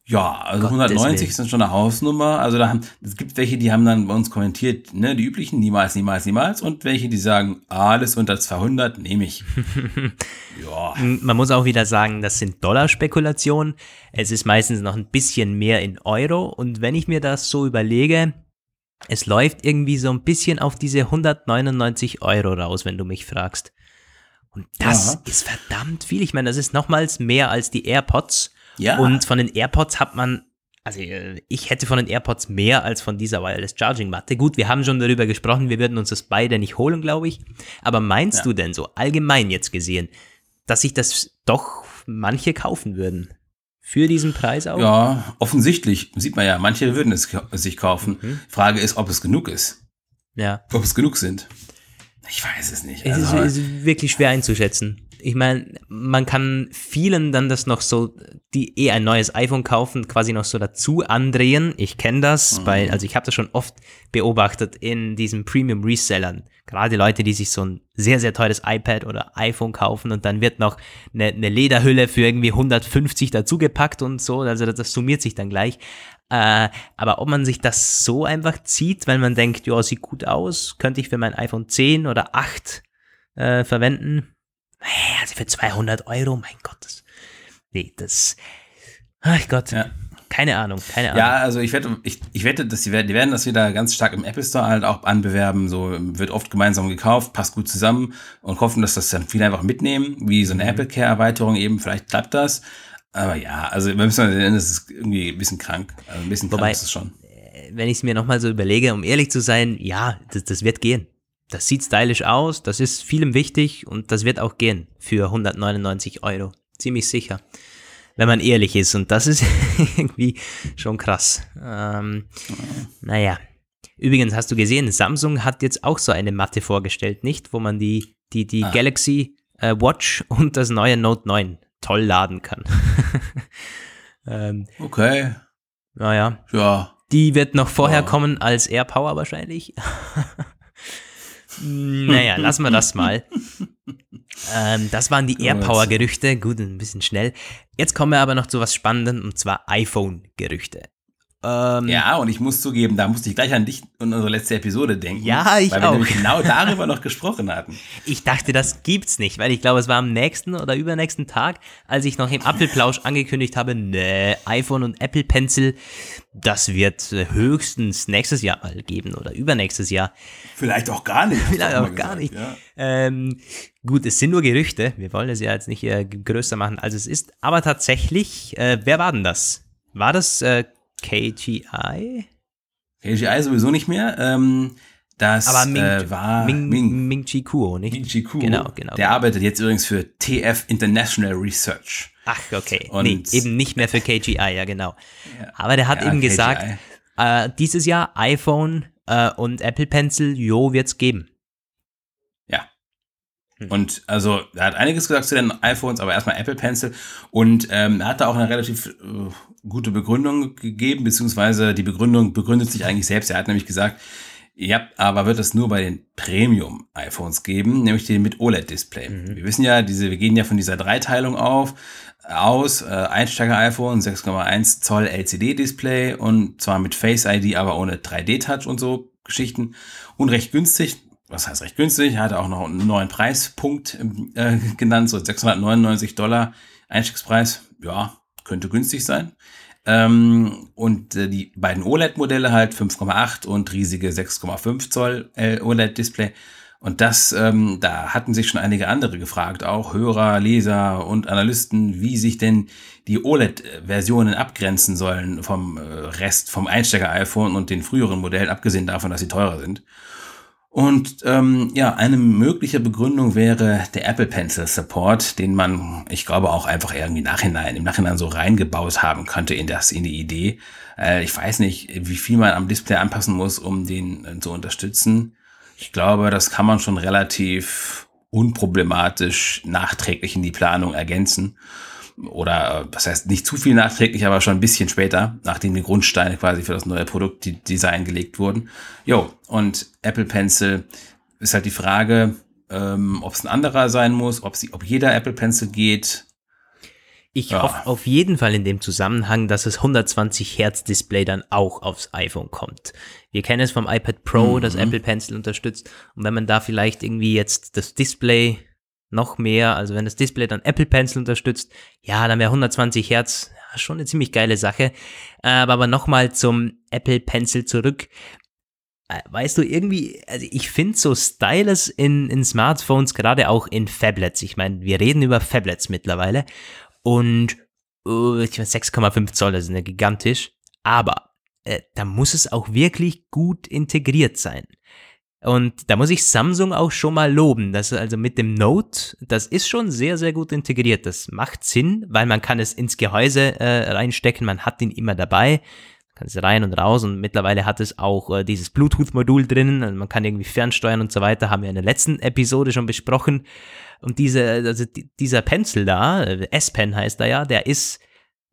Ja, also Gott 190 sind schon eine Hausnummer. Also da haben, es gibt welche, die haben dann bei uns kommentiert, ne, die üblichen, niemals, niemals, niemals. Und welche, die sagen, alles unter 200 nehme ich. ja. Man muss auch wieder sagen, das sind Dollarspekulationen. Es ist meistens noch ein bisschen mehr in Euro. Und wenn ich mir das so überlege, es läuft irgendwie so ein bisschen auf diese 199 Euro raus, wenn du mich fragst. Und das Ja. ist verdammt viel. Ich meine, das ist nochmals mehr als die AirPods. Ja. Und von den AirPods hat man, also äh, ich hätte von den AirPods mehr als von dieser Wireless Charging Matte. Gut, wir haben schon darüber gesprochen, wir würden uns das beide nicht holen, glaube ich. Aber meinst Ja. du denn so allgemein jetzt gesehen, dass sich das doch manche kaufen würden? Für diesen Preis auch? Ja, offensichtlich sieht man ja, manche würden es sich kaufen. Mhm. Frage ist, ob es genug ist. Ja. Ob es genug sind. Ich weiß es nicht. Es ist, Also, es ist wirklich schwer einzuschätzen. Ich meine, man kann vielen dann das noch so, die eh ein neues iPhone kaufen, quasi noch so dazu andrehen. Ich kenne das, bei, also ich habe das schon oft beobachtet in diesen Premium Resellern. Gerade Leute, die sich so ein sehr, sehr teures iPad oder iPhone kaufen und dann wird noch eine, eine Lederhülle für irgendwie 150 dazugepackt und so. Also das, das summiert sich dann gleich. Äh, aber ob man sich das so einfach zieht, wenn man denkt, ja, sieht gut aus, könnte ich für mein iPhone 10 oder 8 äh, verwenden. Also für 200 Euro, mein Gott. Das, nee, das. Ach Gott. Ja. Keine Ahnung, keine Ahnung. Ja, also ich wette, ich, ich wette, dass die werden, die werden das wieder ganz stark im Apple Store halt auch anbewerben. So wird oft gemeinsam gekauft, passt gut zusammen und hoffen, dass das dann viele einfach mitnehmen, wie so eine Mhm. Apple Care Erweiterung eben. Vielleicht klappt das. Aber ja, also müssen mal sehen, das ist irgendwie ein bisschen krank. Also ein bisschen Wobei- krank ist es schon. Wenn ich es mir nochmal so überlege, um ehrlich zu sein, ja, das, das wird gehen. Das sieht stylisch aus, das ist vielem wichtig und das wird auch gehen für 199 Euro. Ziemlich sicher. Wenn man ehrlich ist. Und das ist irgendwie schon krass. Ähm, naja. Übrigens hast du gesehen, Samsung hat jetzt auch so eine Matte vorgestellt, nicht? Wo man die, die, die Ah. Galaxy äh, Watch und das neue Note 9 toll laden kann. ähm, Okay, naja, ja. die wird noch vorher Ja. kommen als AirPower wahrscheinlich. naja, lassen wir das mal. Ähm, das waren die AirPower-Gerüchte. Gut, ein bisschen schnell. Jetzt kommen wir aber noch zu was Spannendem und zwar iPhone-Gerüchte. Ähm, Ja, und ich muss zugeben, da musste ich gleich an dich und unsere letzte Episode denken. Ja, ich weil wir auch. nämlich genau darüber noch gesprochen hatten. Ich dachte, das gibt's nicht, weil ich glaube, es war am nächsten oder übernächsten Tag, als ich noch im Apfelplausch angekündigt habe, nee, iPhone und Apple Pencil, das wird höchstens nächstes Jahr mal geben oder übernächstes Jahr. Vielleicht auch gar nicht. Vielleicht auch gar gesagt, nicht. Ja. Ähm, gut, es sind nur Gerüchte. Wir wollen es ja jetzt nicht äh, größer machen, als es ist. Aber tatsächlich, äh, wer war denn das? War das äh, KGI? KGI sowieso nicht mehr. Ähm, das Aber Ming, äh, war Ming, Ming, Ming, Chi Kuo, nicht? Ming Chi Kuo. Genau, genau. Der arbeitet jetzt übrigens für TF International Research. Ach, okay. Und- nee, eben nicht mehr für KGI, ja, genau. Aber der hat Ja, eben KGI. gesagt, äh, dieses Jahr iPhone äh, und Apple Pencil, jo, wird's geben. Ja. Hm. Und also, er hat einiges gesagt zu den iPhones, aber erstmal Apple Pencil. Und ähm, er hat da auch eine relativ äh, gute Begründung gegeben, beziehungsweise die Begründung begründet sich eigentlich selbst. Er hat nämlich gesagt, ja, aber wird es nur bei den Premium-iPhones geben, nämlich den mit OLED-Display. Mhm. Wir wissen ja, diese, wir gehen ja von dieser Dreiteilung auf, aus, äh, Einsteiger-iPhone, 6,1 Zoll LCD-Display und zwar mit Face-ID, aber ohne 3D-Touch und so Geschichten und recht günstig. Was heißt recht günstig? Er hatte auch noch einen neuen Preispunkt äh, genannt, so 699 Dollar Einstiegspreis. Ja, könnte günstig sein. Ähm, und äh, die beiden OLED-Modelle halt 5,8 und riesige 6,5 Zoll äh, OLED-Display. Und das, ähm, da hatten sich schon einige andere gefragt, auch Hörer, Leser und Analysten, wie sich denn die OLED-Versionen abgrenzen sollen vom äh, Rest, vom Einsteiger-iPhone und den früheren Modellen, abgesehen davon, dass sie teurer sind. Und ähm, ja, eine mögliche Begründung wäre der Apple Pencil Support, den man, ich glaube, auch einfach irgendwie nachhinein, im Nachhinein so reingebaut haben könnte in das, in die Idee. Äh, ich weiß nicht, wie viel man am Display anpassen muss, um den äh, zu unterstützen. Ich glaube, das kann man schon relativ unproblematisch nachträglich in die Planung ergänzen. Oder äh, was heißt nicht zu viel nachträglich, aber schon ein bisschen später, nachdem die Grundsteine quasi für das neue Produktdesign gelegt wurden. Jo, und Apple Pencil ist halt die Frage, ähm, ob es ein anderer sein muss, ob, sie, ob jeder Apple Pencil geht. Ich Ja. hoffe auf jeden Fall in dem Zusammenhang, dass das 120 Hertz Display dann auch aufs iPhone kommt. Wir kennen es vom iPad Pro, das Apple Pencil unterstützt. Und wenn man da vielleicht irgendwie jetzt das Display noch mehr, also wenn das Display dann Apple Pencil unterstützt, ja, dann wäre 120 Hertz ja, schon eine ziemlich geile Sache. Äh, Aber nochmal zum Apple Pencil zurück. äh, weißt du, irgendwie, also ich finde so Stylus in, in Smartphones, gerade auch in Phablets. Ich meine, wir reden über Phablets mittlerweile. Und uh, 6,5 Zoll, das ist ja gigantisch. Aber äh, da muss es auch wirklich gut integriert sein. Und da muss ich Samsung auch schon mal loben. Das also mit dem Note, das ist schon sehr, sehr gut integriert. Das macht Sinn, weil man kann es ins Gehäuse äh, reinstecken, man hat ihn immer dabei kann es rein und raus und mittlerweile hat es auch äh, dieses Bluetooth-Modul drin, also man kann irgendwie fernsteuern und so weiter, haben wir in der letzten Episode schon besprochen. Und diese, also dieser Pencil da, äh, S-Pen heißt er ja, der ist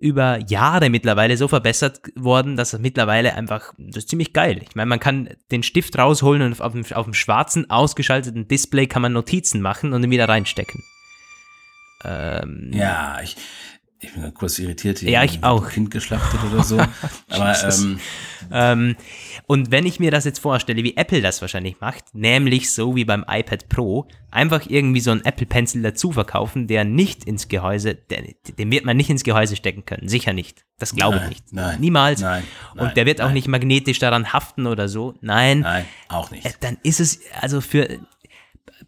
über Jahre mittlerweile so verbessert worden, dass es mittlerweile einfach, das ist ziemlich geil. Ich meine, man kann den Stift rausholen und auf dem, auf dem schwarzen, ausgeschalteten Display kann man Notizen machen und ihn wieder reinstecken. Ähm, ja, ich, ich bin kurz irritiert hier. Ja, ich auch. Kind geschlachtet oder so. Aber, ähm, ähm, und wenn ich mir das jetzt vorstelle, wie Apple das wahrscheinlich macht, nämlich so wie beim iPad Pro, einfach irgendwie so einen Apple Pencil dazu verkaufen, der nicht ins Gehäuse, der, den wird man nicht ins Gehäuse stecken können. Sicher nicht. Das glaube ich nicht. Nein. Niemals. Nein, nein, und der wird auch nicht magnetisch daran haften oder so. Nein. Nein, auch nicht. Äh, dann ist es, also für,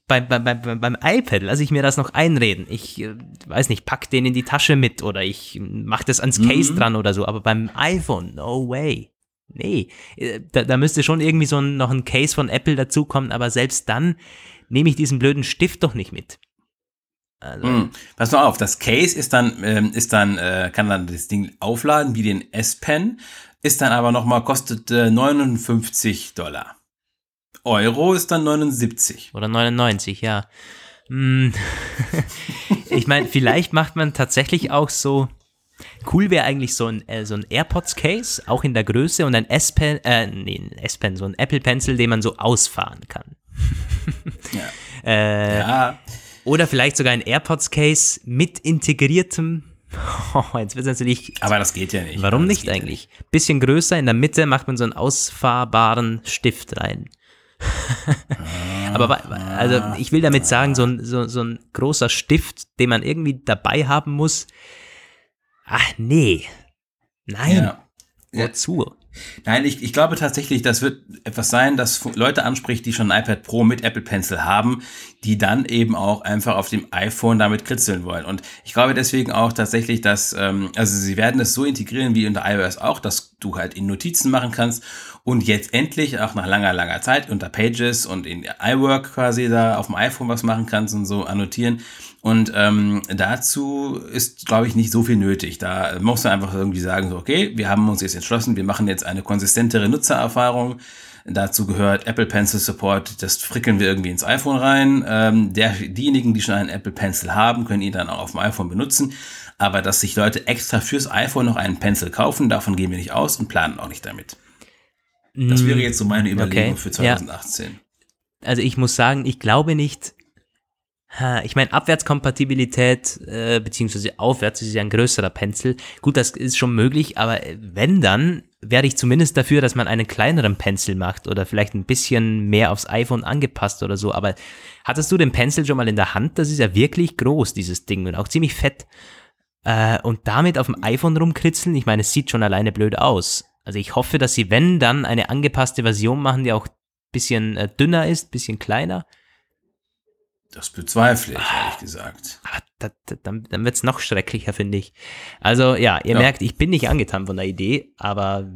beim, beim, beim, beim iPad lasse ich mir das noch einreden. Ich äh, weiß nicht, pack den in die Tasche mit oder ich mache das ans Case mhm. dran oder so. Aber beim iPhone, no way. Nee, äh, da, da müsste schon irgendwie so ein, noch ein Case von Apple dazukommen, aber selbst dann nehme ich diesen blöden Stift doch nicht mit. Also. Mm, pass mal auf, das Case ist dann, ähm, ist dann, äh, kann dann das Ding aufladen wie den S-Pen, ist dann aber nochmal, kostet äh, 59 Dollar. Euro ist dann 79. Oder 99, ja. Hm. ich meine, vielleicht macht man tatsächlich auch so. Cool wäre eigentlich so ein, äh, so ein AirPods-Case, auch in der Größe und ein S-Pen, äh, nee, ein S-Pen, so ein Apple-Pencil, den man so ausfahren kann. ja. äh, ja. Oder vielleicht sogar ein AirPods-Case mit integriertem Oh, jetzt wird es natürlich. Aber das geht ja nicht. Warum nicht eigentlich? Nicht. Bisschen größer, in der Mitte macht man so einen ausfahrbaren Stift rein. Aber also ich will damit sagen, so ein, so, so ein großer Stift, den man irgendwie dabei haben muss. Ach nee. Nein. Ja. Wozu? Nein, ich, ich glaube tatsächlich, das wird etwas sein, das Leute anspricht, die schon ein iPad Pro mit Apple Pencil haben, die dann eben auch einfach auf dem iPhone damit kritzeln wollen. Und ich glaube deswegen auch tatsächlich, dass, ähm, also sie werden es so integrieren wie unter iOS auch, dass du halt in Notizen machen kannst und jetzt endlich, auch nach langer, langer Zeit, unter Pages und in iWork quasi da auf dem iPhone was machen kannst und so annotieren. Und ähm, dazu ist, glaube ich, nicht so viel nötig. Da musst du einfach irgendwie sagen, so, okay, wir haben uns jetzt entschlossen, wir machen jetzt eine konsistentere Nutzererfahrung. Dazu gehört Apple Pencil Support, das frickeln wir irgendwie ins iPhone rein. Ähm, der, diejenigen, die schon einen Apple Pencil haben, können ihn dann auch auf dem iPhone benutzen. Aber dass sich Leute extra fürs iPhone noch einen Pencil kaufen, davon gehen wir nicht aus und planen auch nicht damit. Das wäre jetzt so meine Überlegung okay. für 2018. Ja. Also ich muss sagen, ich glaube nicht, ich meine, Abwärtskompatibilität äh, beziehungsweise aufwärts ist ja ein größerer Pencil. Gut, das ist schon möglich, aber wenn dann, wäre ich zumindest dafür, dass man einen kleineren Pencil macht oder vielleicht ein bisschen mehr aufs iPhone angepasst oder so. Aber hattest du den Pencil schon mal in der Hand? Das ist ja wirklich groß, dieses Ding und auch ziemlich fett. Äh, und damit auf dem iPhone rumkritzeln, ich meine, es sieht schon alleine blöd aus. Also ich hoffe, dass sie, wenn dann, eine angepasste Version machen, die auch ein bisschen äh, dünner ist, ein bisschen kleiner. Das bezweifle ich, ah, ehrlich gesagt. Ah, da, da, dann dann wird es noch schrecklicher, finde ich. Also ja, ihr ja. merkt, ich bin nicht angetan von der Idee, aber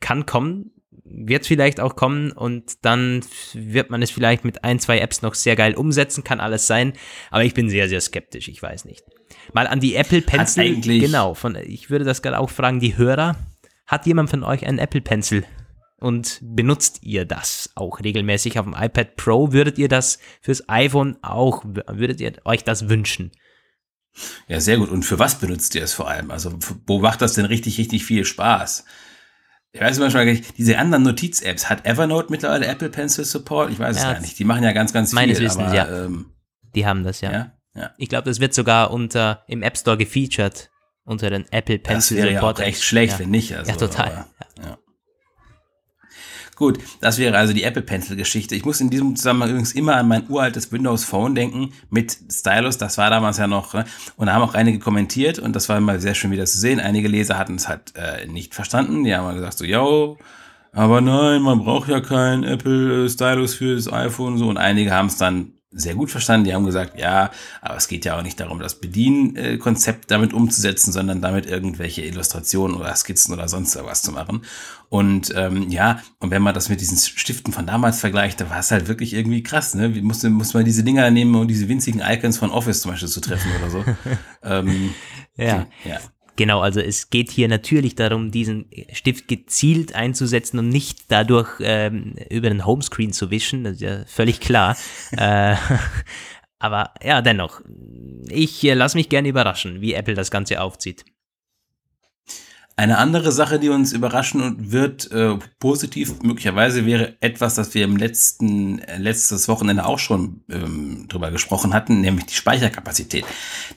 kann kommen, wird vielleicht auch kommen und dann wird man es vielleicht mit ein, zwei Apps noch sehr geil umsetzen, kann alles sein, aber ich bin sehr, sehr skeptisch, ich weiß nicht. Mal an die Apple Pencil, genau, von, ich würde das gerade auch fragen, die Hörer, hat jemand von euch einen Apple Pencil? Und benutzt ihr das auch regelmäßig auf dem iPad Pro? Würdet ihr das fürs iPhone auch, würdet ihr euch das wünschen? Ja, sehr gut. Und für was benutzt ihr es vor allem? Also, wo macht das denn richtig, richtig viel Spaß? Ich weiß manchmal gar nicht, diese anderen Notiz-Apps, hat Evernote mittlerweile Apple Pencil Support? Ich weiß ja, es gar nicht. Die machen ja ganz, ganz viel. Meines Wissens, aber, ja. Ähm, die haben das, ja. ja? ja. Ich glaube, das wird sogar unter, im App Store gefeatured unter den Apple Pencil das wäre Support. Ja auch echt schlecht, ja. wenn nicht. Also, ja, total. Aber, ja. Gut, das wäre also die Apple Pencil Geschichte. Ich muss in diesem Zusammenhang übrigens immer an mein uraltes Windows Phone denken mit Stylus. Das war damals ja noch. Ne? Und da haben auch einige kommentiert und das war mal sehr schön wieder zu sehen. Einige Leser hatten es halt äh, nicht verstanden. Die haben mal gesagt so, yo, aber nein, man braucht ja keinen Apple Stylus für das iPhone so und einige haben es dann sehr gut verstanden. Die haben gesagt, ja, aber es geht ja auch nicht darum, das Bedienkonzept damit umzusetzen, sondern damit irgendwelche Illustrationen oder Skizzen oder sonst was zu machen. Und ähm, ja, und wenn man das mit diesen Stiften von damals vergleicht, da war es halt wirklich irgendwie krass. Ne? Wie musste, muss man diese Dinger nehmen, um diese winzigen Icons von Office zum Beispiel zu treffen oder so. ähm, ja. ja. Genau, also es geht hier natürlich darum, diesen Stift gezielt einzusetzen und nicht dadurch ähm, über den Homescreen zu wischen, das ist ja völlig klar. äh, aber ja, dennoch, ich äh, lasse mich gerne überraschen, wie Apple das Ganze aufzieht. Eine andere Sache, die uns überraschen wird, äh, positiv möglicherweise, wäre etwas, das wir im letzten, äh, letztes Wochenende auch schon ähm, drüber gesprochen hatten, nämlich die Speicherkapazität.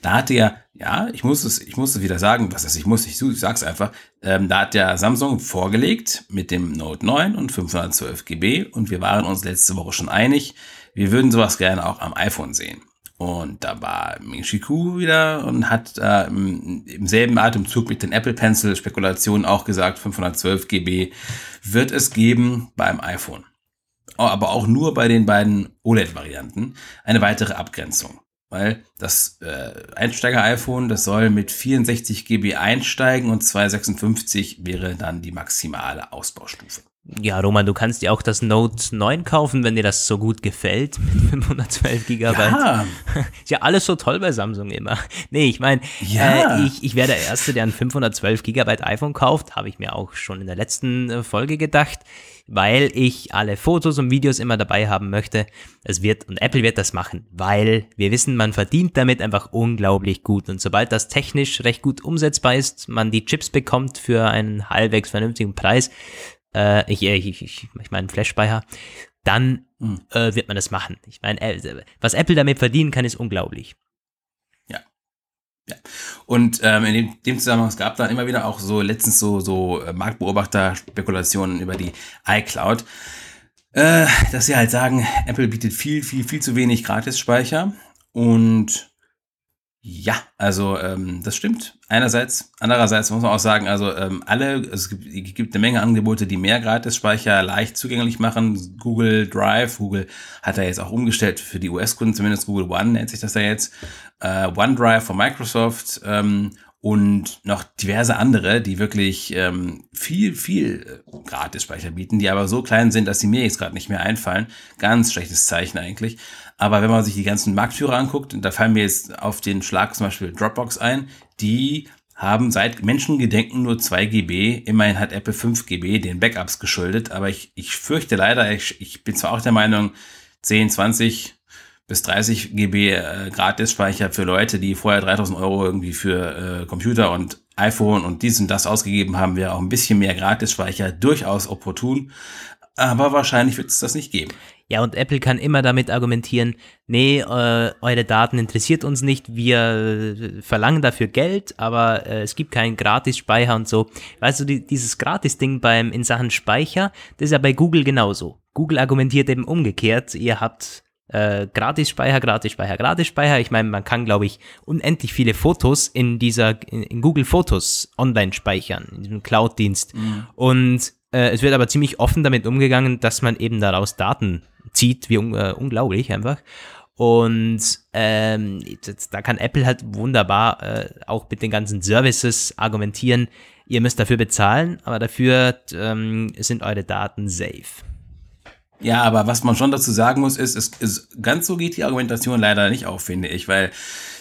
Da hatte ja, ja, ich muss es, ich muss es wieder sagen, was ist, ich muss, ich, ich sag's einfach, ähm, da hat ja Samsung vorgelegt mit dem Note 9 und 512 GB und wir waren uns letzte Woche schon einig, wir würden sowas gerne auch am iPhone sehen. Und da war Ming Chi Ku wieder und hat äh, im, im, selben Atemzug mit den Apple Pencil Spekulationen auch gesagt, 512 GB wird es geben beim iPhone. Aber auch nur bei den beiden OLED-Varianten. Eine weitere Abgrenzung. Weil das äh, Einsteiger-iPhone, das soll mit 64 GB einsteigen und 256 wäre dann die maximale Ausbaustufe. Ja, Roman, du kannst dir auch das Note 9 kaufen, wenn dir das so gut gefällt mit 512 Gigabyte. Ja. Ist ja alles so toll bei Samsung immer. Nee, ich meine, ja. äh, ich, ich wäre der Erste, der ein 512 Gigabyte iPhone kauft, habe ich mir auch schon in der letzten äh, Folge gedacht, weil ich alle Fotos und Videos immer dabei haben möchte. Es wird, und Apple wird das machen, weil wir wissen, man verdient damit einfach unglaublich gut. Und sobald das technisch recht gut umsetzbar ist, man die Chips bekommt für einen halbwegs vernünftigen Preis, äh, ich, ich, ich, ich meine Flash-Speicher, dann mhm. äh, wird man das machen. Ich meine, äh, was Apple damit verdienen kann, ist unglaublich. Ja. Ja. Und ähm, in dem, dem Zusammenhang, es gab dann immer wieder auch so letztens so, so äh, Marktbeobachter-Spekulationen über die iCloud, äh, dass sie halt sagen, Apple bietet viel, viel, viel zu wenig Gratis-Speicher und ja, also ähm, das stimmt. Einerseits, andererseits muss man auch sagen, also ähm, alle, es gibt, es gibt eine Menge Angebote, die mehr Gratis-Speicher leicht zugänglich machen. Google Drive, Google hat da jetzt auch umgestellt für die US-Kunden, zumindest Google One nennt sich das ja jetzt. Äh, OneDrive von Microsoft ähm, und noch diverse andere, die wirklich ähm, viel, viel äh, Gratis-Speicher bieten, die aber so klein sind, dass sie mir jetzt gerade nicht mehr einfallen. Ganz schlechtes Zeichen eigentlich. Aber wenn man sich die ganzen Marktführer anguckt, da fallen mir jetzt auf den Schlag zum Beispiel Dropbox ein, die haben seit Menschengedenken nur 2 GB. Immerhin hat Apple 5 GB den Backups geschuldet, aber ich, ich fürchte leider, ich, ich bin zwar auch der Meinung, 10, 20 bis 30 GB äh, Gratis-Speicher für Leute, die vorher 3000 Euro irgendwie für äh, Computer und iPhone und dies und das ausgegeben haben, wäre auch ein bisschen mehr Gratis-Speicher durchaus opportun. Aber wahrscheinlich wird es das nicht geben. Ja, und Apple kann immer damit argumentieren, nee, äh, eure Daten interessiert uns nicht, wir äh, verlangen dafür Geld, aber äh, es gibt keinen Gratis-Speicher und so. Weißt du, die, dieses Gratis-Ding beim in Sachen Speicher, das ist ja bei Google genauso. Google argumentiert eben umgekehrt, ihr habt äh, Gratis-Speicher, Gratis-Speicher, Gratis-Speicher. Ich meine, man kann, glaube ich, unendlich viele Fotos in dieser, in, in Google Fotos online speichern, in diesem Cloud-Dienst. Mhm. Und äh, es wird aber ziemlich offen damit umgegangen, dass man eben daraus Daten zieht, wie äh, unglaublich einfach. Und ähm, da kann Apple halt wunderbar äh, auch mit den ganzen Services argumentieren, ihr müsst dafür bezahlen, aber dafür ähm, sind eure Daten safe. Ja, aber was man schon dazu sagen muss, ist, es ist, ganz so geht die Argumentation leider nicht auf, finde ich, weil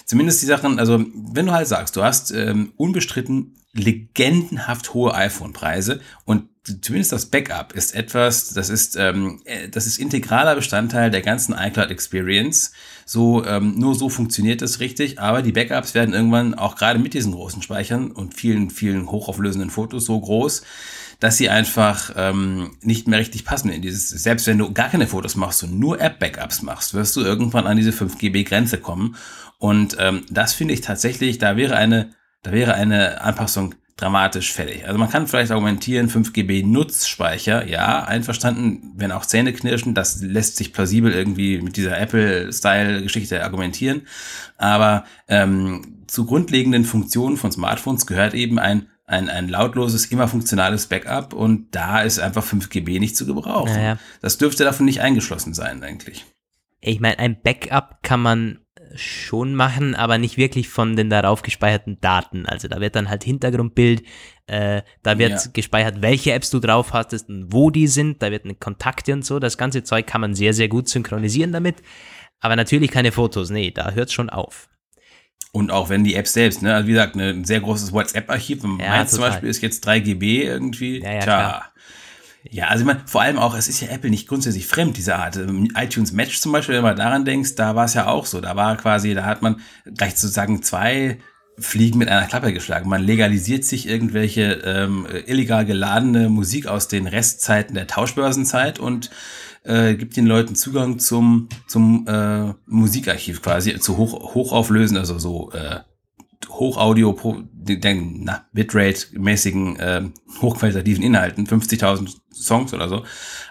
zumindest die Sachen, also wenn du halt sagst, du hast ähm, unbestritten legendenhaft hohe iPhone-Preise und zumindest das Backup ist etwas, das ist, ähm, äh, das ist integraler Bestandteil der ganzen iCloud-Experience. So, ähm, nur so funktioniert das richtig, aber die Backups werden irgendwann auch gerade mit diesen großen Speichern und vielen, vielen hochauflösenden Fotos so groß, dass sie einfach ähm, nicht mehr richtig passen in dieses, selbst wenn du gar keine Fotos machst und nur App-Backups machst, wirst du irgendwann an diese 5 GB Grenze kommen. Und ähm, das finde ich tatsächlich, da wäre eine, da wäre eine Anpassung dramatisch fällig. Also man kann vielleicht argumentieren, 5 GB Nutzspeicher, ja, einverstanden, wenn auch Zähne knirschen, das lässt sich plausibel irgendwie mit dieser Apple-Style-Geschichte argumentieren. Aber ähm, zu grundlegenden Funktionen von Smartphones gehört eben ein ein, ein lautloses, immer funktionales Backup und da ist einfach 5 GB nicht zu gebrauchen. Naja. Das dürfte davon nicht eingeschlossen sein, eigentlich. Ich meine, ein Backup kann man schon machen, aber nicht wirklich von den darauf gespeicherten Daten. Also da wird dann halt Hintergrundbild, äh, da wird Ja. gespeichert, welche Apps du drauf hattest und wo die sind, da wird eine Kontakte und so. Das ganze Zeug kann man sehr, sehr gut synchronisieren damit. Aber natürlich keine Fotos, nee, da hört schon auf. Und auch wenn die App selbst, ne, also wie gesagt, ne, ein sehr großes WhatsApp-Archiv, Ja, meins zum. Beispiel ist jetzt 3 GB irgendwie. Ja, ja, Tja. klar. Ja, also ich meine, vor allem auch, es ist ja Apple nicht grundsätzlich fremd, diese Art. Ähm, iTunes Match zum Beispiel, wenn mal daran denkst, da war es ja auch so. Da war quasi, da hat man gleich sozusagen zwei Fliegen mit einer Klappe geschlagen. Man legalisiert sich irgendwelche ähm, illegal geladene Musik aus den Restzeiten der Tauschbörsenzeit und äh, gibt den Leuten Zugang zum, zum äh, Musikarchiv quasi, zu hoch, hochauflösen, also so äh, Hochaudio, den na, Bitrate-mäßigen, äh, hochqualitativen Inhalten, 50.000 Songs oder so.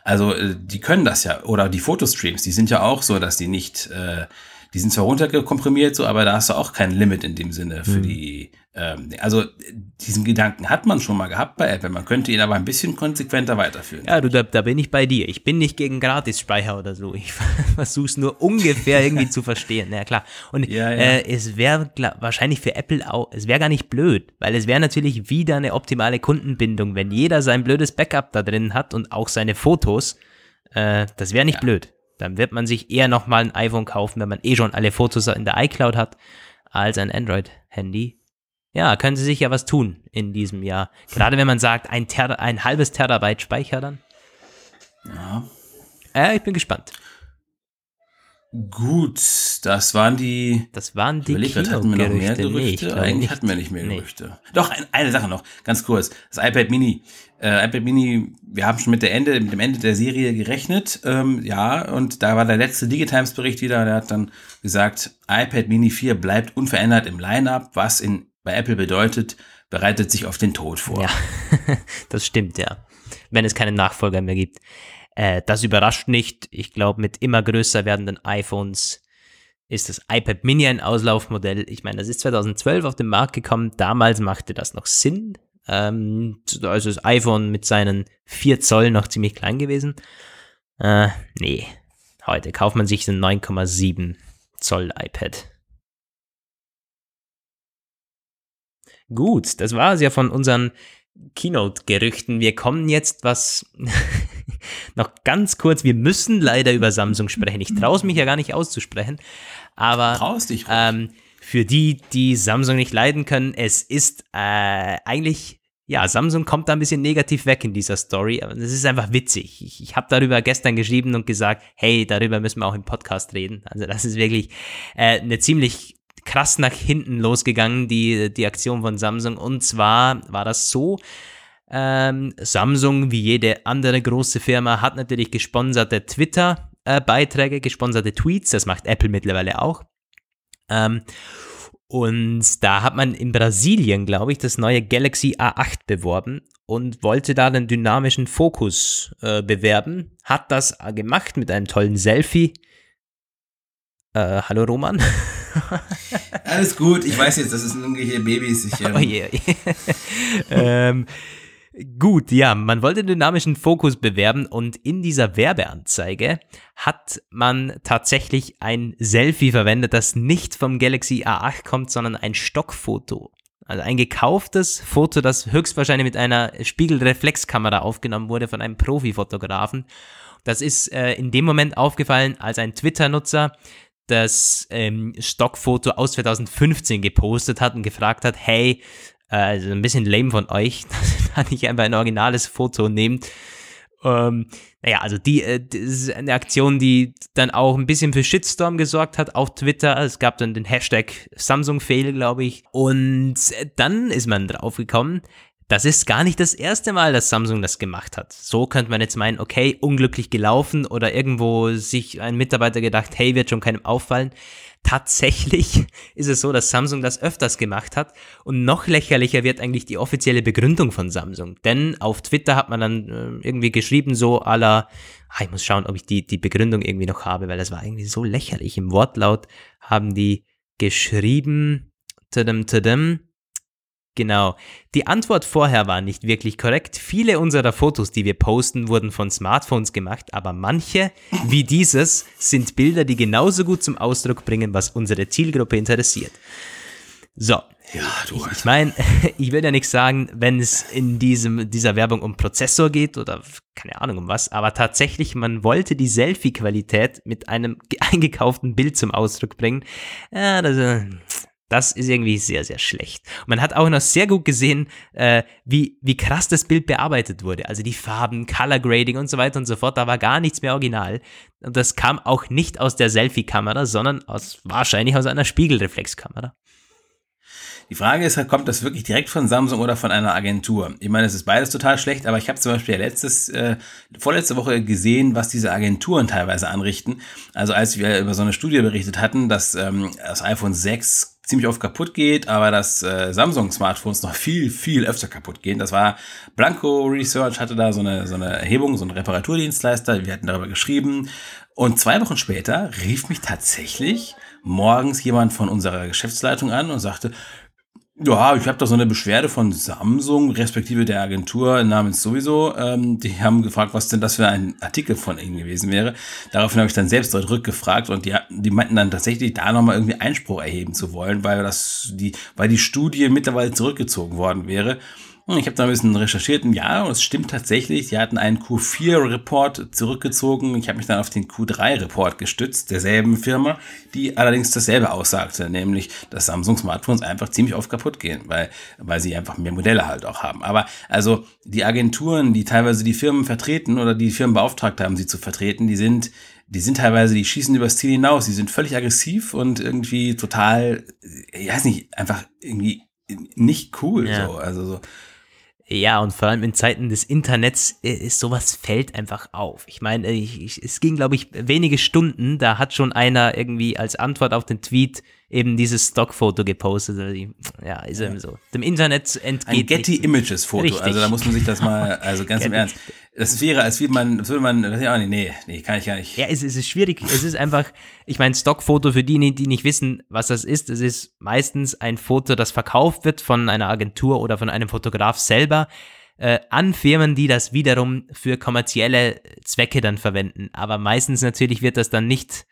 Also äh, die können das ja. Oder die Fotostreams, die sind ja auch so, dass die nicht, äh, die sind zwar runtergekomprimiert so, aber da hast du auch kein Limit in dem Sinne für die. Ähm, also diesen Gedanken hat man schon mal gehabt bei Apple. Man könnte ihn aber ein bisschen konsequenter weiterführen. Ja, du, da, da bin ich bei dir. Ich bin nicht gegen Gratisspeicher oder so. Ich versuche es nur ungefähr irgendwie zu verstehen. Ja, klar. Und Ja, ja. Äh, es wäre wahrscheinlich für Apple auch, es wäre gar nicht blöd, weil es wäre natürlich wieder eine optimale Kundenbindung, wenn jeder sein blödes Backup da drin hat und auch seine Fotos. Äh, das wäre nicht blöd. Dann wird man sich eher nochmal ein iPhone kaufen, wenn man eh schon alle Fotos in der iCloud hat, als ein Android-Handy. Ja, können sie sich ja was tun in diesem Jahr. Gerade wenn man sagt, ein, Ter ein halbes Terabyte Speicher dann. Ja. Äh, ich bin gespannt. Gut, das waren die. Das waren die Überlegt, hatten wir noch mehr. Gerüchte? Nee, Eigentlich nicht. hatten wir nicht mehr Nee. Gerüchte. Doch, ein, eine Sache noch, ganz kurz. Das iPad Mini. Äh, iPad Mini, wir haben schon mit, der Ende, mit dem Ende der Serie gerechnet. Ähm, ja, und da war der letzte Digitimes-Bericht wieder. Der hat dann gesagt, iPad Mini 4 bleibt unverändert im Line-Up, was in, bei Apple bedeutet, bereitet sich auf den Tod vor. Ja, das stimmt, ja. Wenn es keinen Nachfolger mehr gibt. Äh, das überrascht nicht. Ich glaube, mit immer größer werdenden iPhones ist das iPad Mini ein Auslaufmodell. Ich meine, das ist 2012 auf den Markt gekommen. Damals machte das noch Sinn. Ähm, also das iPhone mit seinen 4 Zoll noch ziemlich klein gewesen. Äh, nee, heute kauft man sich ein 9,7 Zoll iPad. Gut, das war es ja von unseren Keynote-Gerüchten. Wir kommen jetzt was noch ganz kurz. Wir müssen leider über Samsung sprechen. Ich traue es mich ja gar nicht auszusprechen. Aber Traust dich ähm, für die, die Samsung nicht leiden können, es ist äh, eigentlich, ja, Samsung kommt da ein bisschen negativ weg in dieser Story, aber das ist einfach witzig. Ich, ich habe darüber gestern geschrieben und gesagt, hey, darüber müssen wir auch im Podcast reden. Also das ist wirklich äh, eine ziemlich krass nach hinten losgegangen, die, die Aktion von Samsung. Und zwar war das so, ähm, Samsung, wie jede andere große Firma, hat natürlich gesponserte Twitter-Beiträge, gesponserte Tweets. Das macht Apple mittlerweile auch. Ähm, und da hat man in Brasilien, glaube ich, das neue Galaxy A8 beworben und wollte da den dynamischen Fokus äh, bewerben. Hat das äh, gemacht mit einem tollen Selfie. Äh, hallo Roman. Alles gut, ich weiß jetzt, das sind irgendwelche Babys. Ich, ähm, Oh je, oh ähm, gut, ja, man wollte den dynamischen Fokus bewerben und in dieser Werbeanzeige hat man tatsächlich ein Selfie verwendet, das nicht vom Galaxy A8 kommt, sondern ein Stockfoto. Also ein gekauftes Foto, das höchstwahrscheinlich mit einer Spiegelreflexkamera aufgenommen wurde von einem Profifotografen. Das ist äh, in dem Moment aufgefallen, als ein Twitter-Nutzer das ähm, Stockfoto aus 2015 gepostet hat und gefragt hat, hey, äh, also ein bisschen lame von euch, dass ihr nicht einfach ein originales Foto nehmt. Ähm, naja, also die, äh, das ist eine Aktion, die dann auch ein bisschen für Shitstorm gesorgt hat auf Twitter. Es gab dann den Hashtag Samsung-Fail, glaube ich. Und äh, dann ist man draufgekommen, das ist gar nicht das erste Mal, dass Samsung das gemacht hat. So könnte man jetzt meinen, okay, unglücklich gelaufen oder irgendwo sich ein Mitarbeiter gedacht, hey, wird schon keinem auffallen. Tatsächlich ist es so, dass Samsung das öfters gemacht hat und noch lächerlicher wird eigentlich die offizielle Begründung von Samsung. Denn auf Twitter hat man dann äh, irgendwie geschrieben, so aller, ah, ich muss schauen, ob ich die, die Begründung irgendwie noch habe, weil das war irgendwie so lächerlich. Im Wortlaut haben die geschrieben, tadam, tadam, Genau. Die Antwort vorher war nicht wirklich korrekt. Viele unserer Fotos, die wir posten, wurden von Smartphones gemacht, aber manche, wie dieses, sind Bilder, die genauso gut zum Ausdruck bringen, was unsere Zielgruppe interessiert. So. Ja, du. Ich, ich meine, ich will ja nichts sagen, wenn es in diesem, dieser Werbung um Prozessor geht oder keine Ahnung um was, aber tatsächlich, man wollte die Selfie-Qualität mit einem eingekauften Bild zum Ausdruck bringen. Ja, das, äh, das ist irgendwie sehr, sehr schlecht. Und man hat auch noch sehr gut gesehen, äh, wie, wie krass das Bild bearbeitet wurde. Also die Farben, Color Grading und so weiter und so fort. Da war gar nichts mehr original. Und das kam auch nicht aus der Selfie-Kamera, sondern aus, wahrscheinlich aus einer Spiegelreflexkamera. Die Frage ist, kommt das wirklich direkt von Samsung oder von einer Agentur? Ich meine, es ist beides total schlecht, aber ich habe zum Beispiel letztes, äh, vorletzte Woche gesehen, was diese Agenturen teilweise anrichten. Also als wir über so eine Studie berichtet hatten, dass ähm, das iPhone 6 ziemlich oft kaputt geht, aber dass äh, Samsung-Smartphones noch viel, viel öfter kaputt gehen. Das war Blanco Research, hatte da so eine, so eine Erhebung, so ein Reparaturdienstleister. Wir hatten darüber geschrieben. Und zwei Wochen später rief mich tatsächlich morgens jemand von unserer Geschäftsleitung an und sagte, ja, ich habe da so eine Beschwerde von Samsung, respektive der Agentur namens sowieso. Ähm, die haben gefragt, was denn das für ein Artikel von ihnen gewesen wäre. Daraufhin habe ich dann selbst dort rückgefragt und die, die meinten dann tatsächlich, da nochmal irgendwie Einspruch erheben zu wollen, weil das die, weil die Studie mittlerweile zurückgezogen worden wäre. Hm, ich habe da ein bisschen recherchiert. Ja, und es stimmt tatsächlich. Die hatten einen Q4-Report zurückgezogen. Ich habe mich dann auf den Q3-Report gestützt, derselben Firma, die allerdings dasselbe aussagte, nämlich, dass Samsung-Smartphones einfach ziemlich oft kaputt gehen, weil, weil sie einfach mehr Modelle halt auch haben. Aber also die Agenturen, die teilweise die Firmen vertreten oder die Firmen beauftragt haben, sie zu vertreten, die sind die sind teilweise, die schießen übers Ziel hinaus, die sind völlig aggressiv und irgendwie total, ich weiß nicht, einfach irgendwie nicht cool. Ja. So. Also so. Ja, und vor allem in Zeiten des Internets äh, ist sowas fällt einfach auf. Ich meine, ich, ich, es ging, glaube ich, wenige Stunden, da hat schon einer irgendwie als Antwort auf den Tweet eben dieses Stockfoto gepostet. Also, ja, ist ja. eben so. Dem Internet entgeht. Ein Getty Images Foto. Also da muss man sich das mal, also ganz im Ernst. Das wäre, als würde man, als würde man, das ja auch nicht, nee, nee, kann ich gar nicht. Ja, es, es ist schwierig. Es ist einfach, ich meine, Stockfoto für die, die nicht wissen, was das ist. Es ist meistens ein Foto, das verkauft wird von einer Agentur oder von einem Fotograf selber äh, an Firmen, die das wiederum für kommerzielle Zwecke dann verwenden. Aber meistens natürlich wird das dann nicht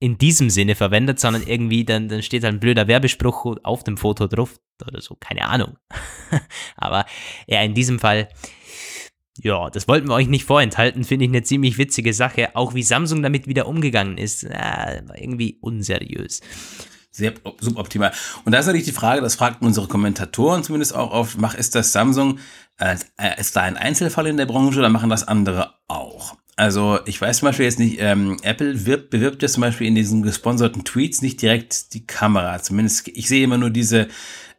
in diesem Sinne verwendet, sondern irgendwie dann, dann steht ein blöder Werbespruch auf dem Foto drauf oder so, keine Ahnung. Aber ja, in diesem Fall, ja, das wollten wir euch nicht vorenthalten, finde ich eine ziemlich witzige Sache. Auch wie Samsung damit wieder umgegangen ist, äh, irgendwie unseriös. Sehr suboptimal. Und da ist natürlich die Frage, das fragten unsere Kommentatoren zumindest auch oft, mach, ist das Samsung, äh, ist da ein Einzelfall in der Branche oder machen das andere auch? Also ich weiß zum Beispiel jetzt nicht, ähm, Apple wirbt, bewirbt jetzt zum Beispiel in diesen gesponserten Tweets nicht direkt die Kamera. Zumindest ich sehe immer nur diese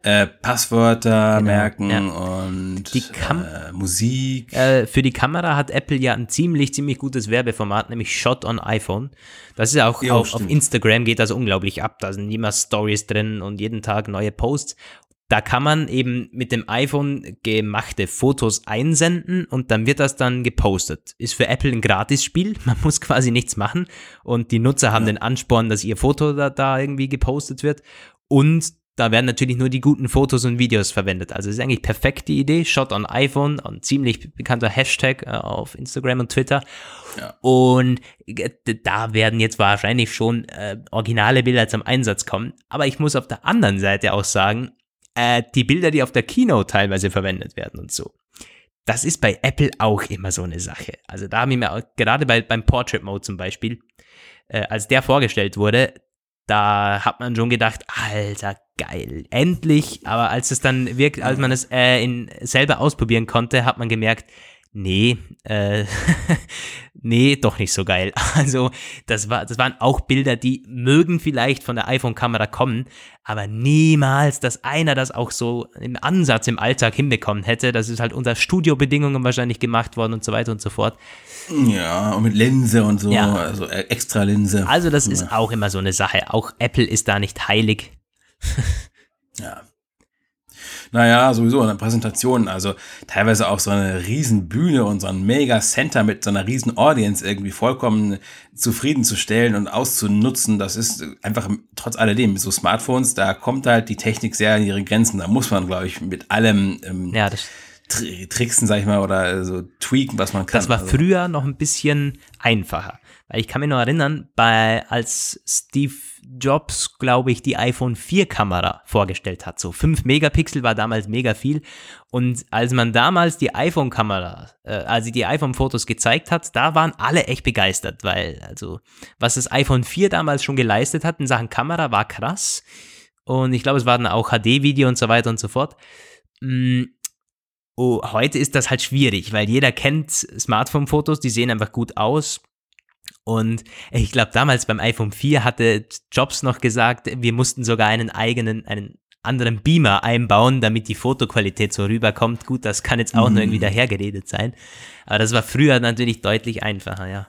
äh, Passwörter genau, merken ja. und äh, Musik. Äh, für die Kamera hat Apple ja ein ziemlich, ziemlich gutes Werbeformat, nämlich Shot on iPhone. Das ist ja auch jo, auf, auf, Instagram geht das unglaublich ab. Da sind immer Stories drin und jeden Tag neue Posts. Da kann man eben mit dem iPhone gemachte Fotos einsenden und dann wird das dann gepostet. Ist für Apple ein Gratisspiel, man muss quasi nichts machen und die Nutzer haben ja. den Ansporn, dass ihr Foto da, da irgendwie gepostet wird und da werden natürlich nur die guten Fotos und Videos verwendet. Also ist eigentlich perfekt die Idee. Shot on iPhone, ein ziemlich bekannter Hashtag äh, auf Instagram und Twitter. Ja. Und äh, da werden jetzt wahrscheinlich schon äh, originale Bilder zum Einsatz kommen. Aber ich muss auf der anderen Seite auch sagen, äh, die Bilder, die auf der Keynote teilweise verwendet werden und so. Das ist bei Apple auch immer so eine Sache. Also da haben wir gerade bei, beim Portrait Mode zum Beispiel, äh, als der vorgestellt wurde, da hat man schon gedacht, alter, geil, endlich. Aber als es dann wirkt, als man es äh, in, selber ausprobieren konnte, hat man gemerkt, nee, äh, nee, doch nicht so geil. Also, das, war, das waren auch Bilder, die mögen vielleicht von der iPhone-Kamera kommen, aber niemals, dass einer das auch so im Ansatz im Alltag hinbekommen hätte. Das ist halt unter Studiobedingungen wahrscheinlich gemacht worden und so weiter und so fort. Ja, und mit Linse und so, ja. also äh, extra Linse. Also, das ja. ist auch immer so eine Sache. Auch Apple ist da nicht heilig. ja. Naja, sowieso in der Präsentation, also teilweise auch so eine riesen Bühne und so ein mega Center mit so einer riesen Audience irgendwie vollkommen zufriedenzustellen und auszunutzen, das ist einfach trotz alledem, so Smartphones, da kommt halt die Technik sehr an ihre Grenzen, da muss man, glaube ich, mit allem ähm, Ja, das, tricksen, sag ich mal, oder so tweaken, was man kann. das war Also, früher noch ein bisschen einfacher. Weil ich kann mich noch erinnern, bei, als Steve Jobs, glaube ich, die iPhone 4 Kamera vorgestellt hat. So 5 Megapixel war damals mega viel. Und als man damals die iPhone-Kamera, äh, als sie die iPhone-Fotos gezeigt hat, da waren alle echt begeistert, weil, also, was das iPhone 4 damals schon geleistet hat in Sachen Kamera, war krass. Und ich glaube, es war dann auch HD-Video und so weiter und so fort. Mm, Oh, heute ist das halt schwierig, weil jeder kennt Smartphone-Fotos, die sehen einfach gut aus. Und ich glaube, damals beim iPhone 4 hatte Jobs noch gesagt, wir mussten sogar einen eigenen, einen anderen Beamer einbauen, damit die Fotoqualität so rüberkommt. Gut, das kann jetzt auch nur irgendwie dahergeredet sein. Aber das war früher natürlich deutlich einfacher, ja.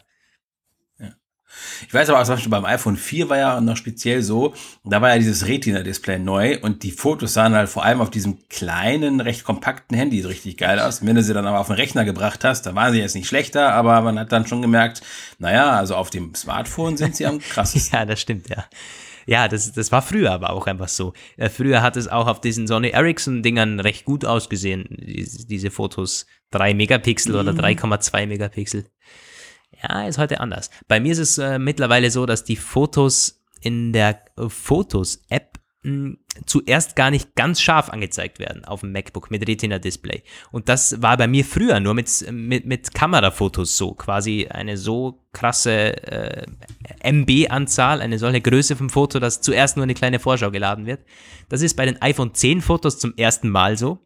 Ich weiß aber auch zum Beispiel beim iPhone 4 war ja noch speziell so, da war ja dieses Retina-Display neu und die Fotos sahen halt vor allem auf diesem kleinen, recht kompakten Handy so richtig geil aus. Und wenn du sie dann aber auf den Rechner gebracht hast, dann waren sie jetzt nicht schlechter, aber man hat dann schon gemerkt, naja, also auf dem Smartphone sind sie am krassesten. Ja, das stimmt, ja. Ja, das, das war früher aber auch einfach so. Äh, früher hat es auch auf diesen Sony Ericsson-Dingern recht gut ausgesehen, diese, diese Fotos. 3 Megapixel oder 3,2 Megapixel. Ja, ist heute anders. Bei mir ist es äh, mittlerweile so, dass die Fotos in der äh, Fotos-App mh, zuerst gar nicht ganz scharf angezeigt werden auf dem MacBook mit Retina-Display. Und das war bei mir früher nur mit, mit, mit Kamerafotos so. Quasi eine so krasse äh, MB-Anzahl, eine solche Größe vom Foto, dass zuerst nur eine kleine Vorschau geladen wird. Das ist bei den iPhone 10 Fotos zum ersten Mal so.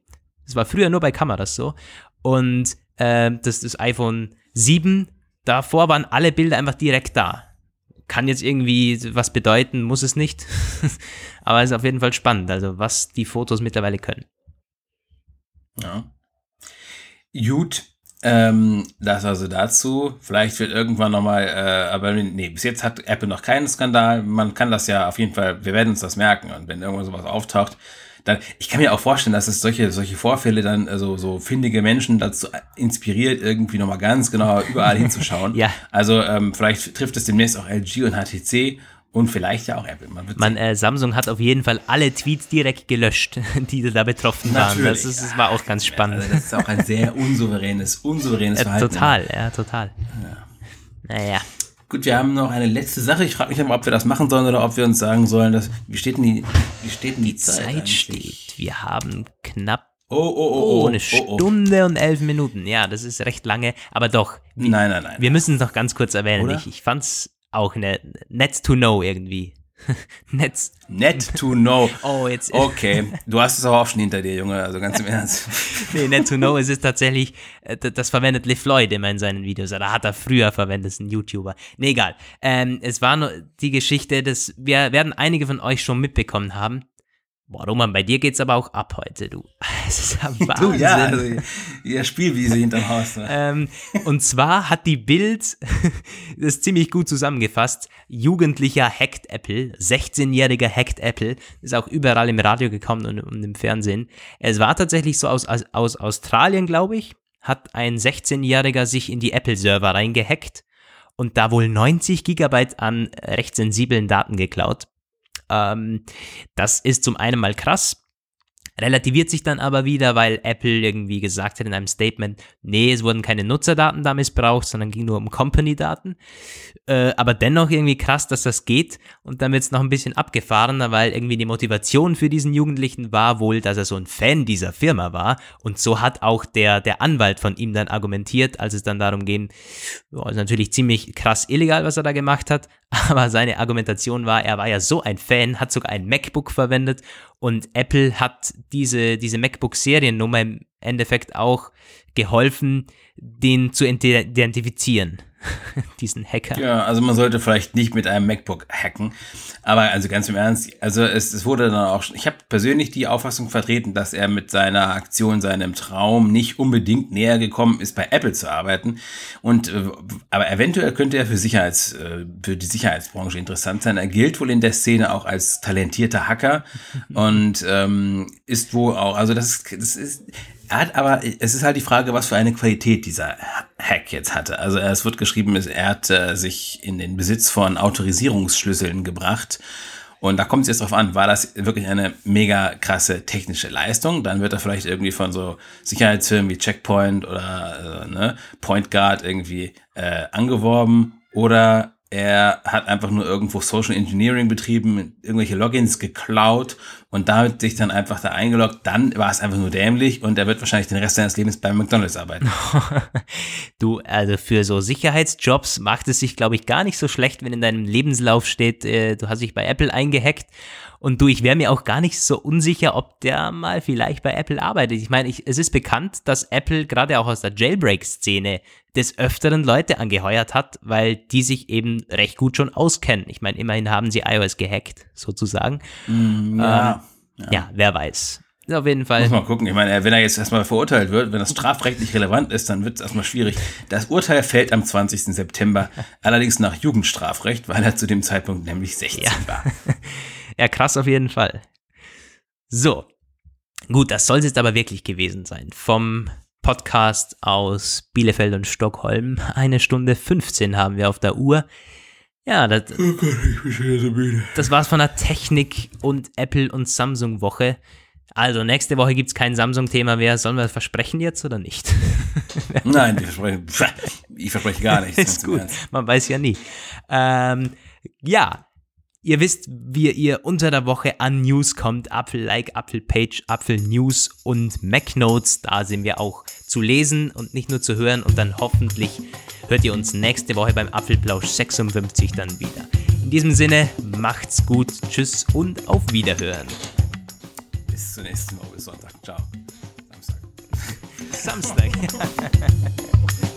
Das war früher nur bei Kameras so. Und äh, das, das iPhone 7 davor waren alle Bilder einfach direkt da. Kann jetzt irgendwie was bedeuten, muss es nicht. Aber es ist auf jeden Fall spannend, also was die Fotos mittlerweile können. Ja. Gut, ähm, das also dazu. Vielleicht wird irgendwann nochmal, äh, aber nee, bis jetzt hat Apple noch keinen Skandal. Man kann das ja auf jeden Fall, wir werden uns das merken. Und wenn irgendwo sowas auftaucht, dann, ich kann mir auch vorstellen, dass es solche, solche Vorfälle dann, also so findige Menschen dazu inspiriert, irgendwie nochmal ganz genau überall hinzuschauen. Ja. Also ähm, vielleicht trifft es demnächst auch LG und HTC und vielleicht ja auch Apple. Man Man, äh, Samsung hat auf jeden Fall alle Tweets direkt gelöscht, die da betroffen waren. Das, ist, das ja. war auch ganz spannend. Also das ist auch ein sehr unsouveränes, unsouveränes Äh, Verhalten. total, ja, total. Naja. Gut, wir haben noch eine letzte Sache. Ich frage mich aber, ob wir das machen sollen oder ob wir uns sagen sollen, dass, wie steht denn die, wie steht denn die, Die Zeit eigentlich? steht. Wir haben knapp Oh, oh, oh, oh, eine oh, oh. Stunde und elf Minuten. Ja, das ist recht lange, aber doch. Nein, nein, nein. Wir müssen es noch ganz kurz erwähnen. Oder? Ich, ich fand's auch ne, nett to know irgendwie. nett. Net to know. Oh, jetzt. Okay, du hast es aber auch schon hinter dir, Junge, also ganz im Ernst. nee, nett to know, es ist tatsächlich, äh, das verwendet LeFloid immer in seinen Videos, oder hat er früher verwendet, ist ein YouTuber. Nee, egal. Ähm, es war nur die Geschichte, dass wir werden einige von euch schon mitbekommen haben. Boah, Roman, bei dir geht's aber auch ab heute, du. Es ist ja Wahnsinn. Du, ja, also, ihr Spielwiese hinterm Haus. Ne? Ähm, und zwar hat die Bild das ziemlich gut zusammengefasst. Jugendlicher hackt Apple, 16-jähriger hackt Apple, ist auch überall im Radio gekommen und, und im Fernsehen. Es war tatsächlich so aus, aus, aus Australien, glaube ich, hat ein 16-jähriger sich in die Apple-Server reingehackt und da wohl 90 Gigabyte an recht sensiblen Daten geklaut. Ähm, das ist zum einen mal krass, relativiert sich dann aber wieder, weil Apple irgendwie gesagt hat in einem Statement, nee, es wurden keine Nutzerdaten da missbraucht, sondern ging nur um Company-Daten. Äh, aber dennoch irgendwie krass, dass das geht. Und dann wird es noch ein bisschen abgefahrener, weil irgendwie die Motivation für diesen Jugendlichen war wohl, dass er so ein Fan dieser Firma war. Und so hat auch der, der Anwalt von ihm dann argumentiert, als es dann darum ging, ist natürlich ziemlich krass illegal, was er da gemacht hat. Aber seine Argumentation war, er war ja so ein Fan, hat sogar ein MacBook verwendet und Apple hat diese, diese MacBook-Seriennummer im Endeffekt auch geholfen, den zu identifizieren. diesen Hacker. Ja, also man sollte vielleicht nicht mit einem MacBook hacken. Aber also ganz im Ernst, also es, es wurde dann auch, ich habe persönlich die Auffassung vertreten, dass er mit seiner Aktion, seinem Traum nicht unbedingt näher gekommen ist, bei Apple zu arbeiten. Und äh, aber eventuell könnte er für Sicherheits, äh, für die Sicherheitsbranche interessant sein. Er gilt wohl in der Szene auch als talentierter Hacker und ähm, ist wohl auch, also das, das ist, er hat aber, es ist halt die Frage, was für eine Qualität dieser Hack jetzt hatte. Also es wird geschrieben, er hat äh, sich in den Besitz von Autorisierungsschlüsseln gebracht. Und da kommt es jetzt drauf an, war das wirklich eine mega krasse technische Leistung? Dann wird er vielleicht irgendwie von so Sicherheitsfirmen wie Checkpoint oder äh, ne, Point Guard irgendwie äh, angeworben. Oder er hat einfach nur irgendwo Social Engineering betrieben, irgendwelche Logins geklaut und damit sich dann einfach da eingeloggt. Dann war es einfach nur dämlich und er wird wahrscheinlich den Rest seines Lebens bei McDonalds arbeiten. du, also für so Sicherheitsjobs macht es sich, glaube ich, gar nicht so schlecht, wenn in deinem Lebenslauf steht, äh, du hast dich bei Apple eingehackt und du, ich wäre mir auch gar nicht so unsicher, ob der mal vielleicht bei Apple arbeitet. Ich meine, es ist bekannt, dass Apple gerade auch aus der Jailbreak-Szene des Öfteren Leute angeheuert hat, weil die sich eben recht gut schon auskennen. Ich meine, immerhin haben sie iOS gehackt, sozusagen. Mm, ja, ähm, ja. ja, wer weiß. Auf jeden Fall. Muss mal gucken. Ich meine, wenn er jetzt erstmal verurteilt wird, wenn das strafrechtlich relevant ist, dann wird es erstmal schwierig. Das Urteil fällt am 20. September, allerdings nach Jugendstrafrecht, weil er zu dem Zeitpunkt nämlich 16 ja. war. Ja, krass auf jeden Fall. So. Gut, das soll es jetzt aber wirklich gewesen sein. Vom Podcast aus Bielefeld und Stockholm. Eine Stunde 15 haben wir auf der Uhr. Ja, das, oh das war's von der Technik und Apple und Samsung Woche. Also nächste Woche gibt es kein Samsung-Thema mehr. Sollen wir das versprechen jetzt oder nicht? Nein, ich verspreche, ich verspreche gar nichts. Ist gut, man weiß ja nie. Ähm, ja, Ihr wisst, wie ihr unter der Woche an News kommt. Apfel Like, Apfel Page, Apfel News und Mac Notes. Da sind wir auch zu lesen und nicht nur zu hören. Und dann hoffentlich hört ihr uns nächste Woche beim Apfelplausch 56 dann wieder. In diesem Sinne, macht's gut. Tschüss und auf Wiederhören. Bis zum nächsten Mal. Bis Sonntag. Ciao. Samstag. Samstag.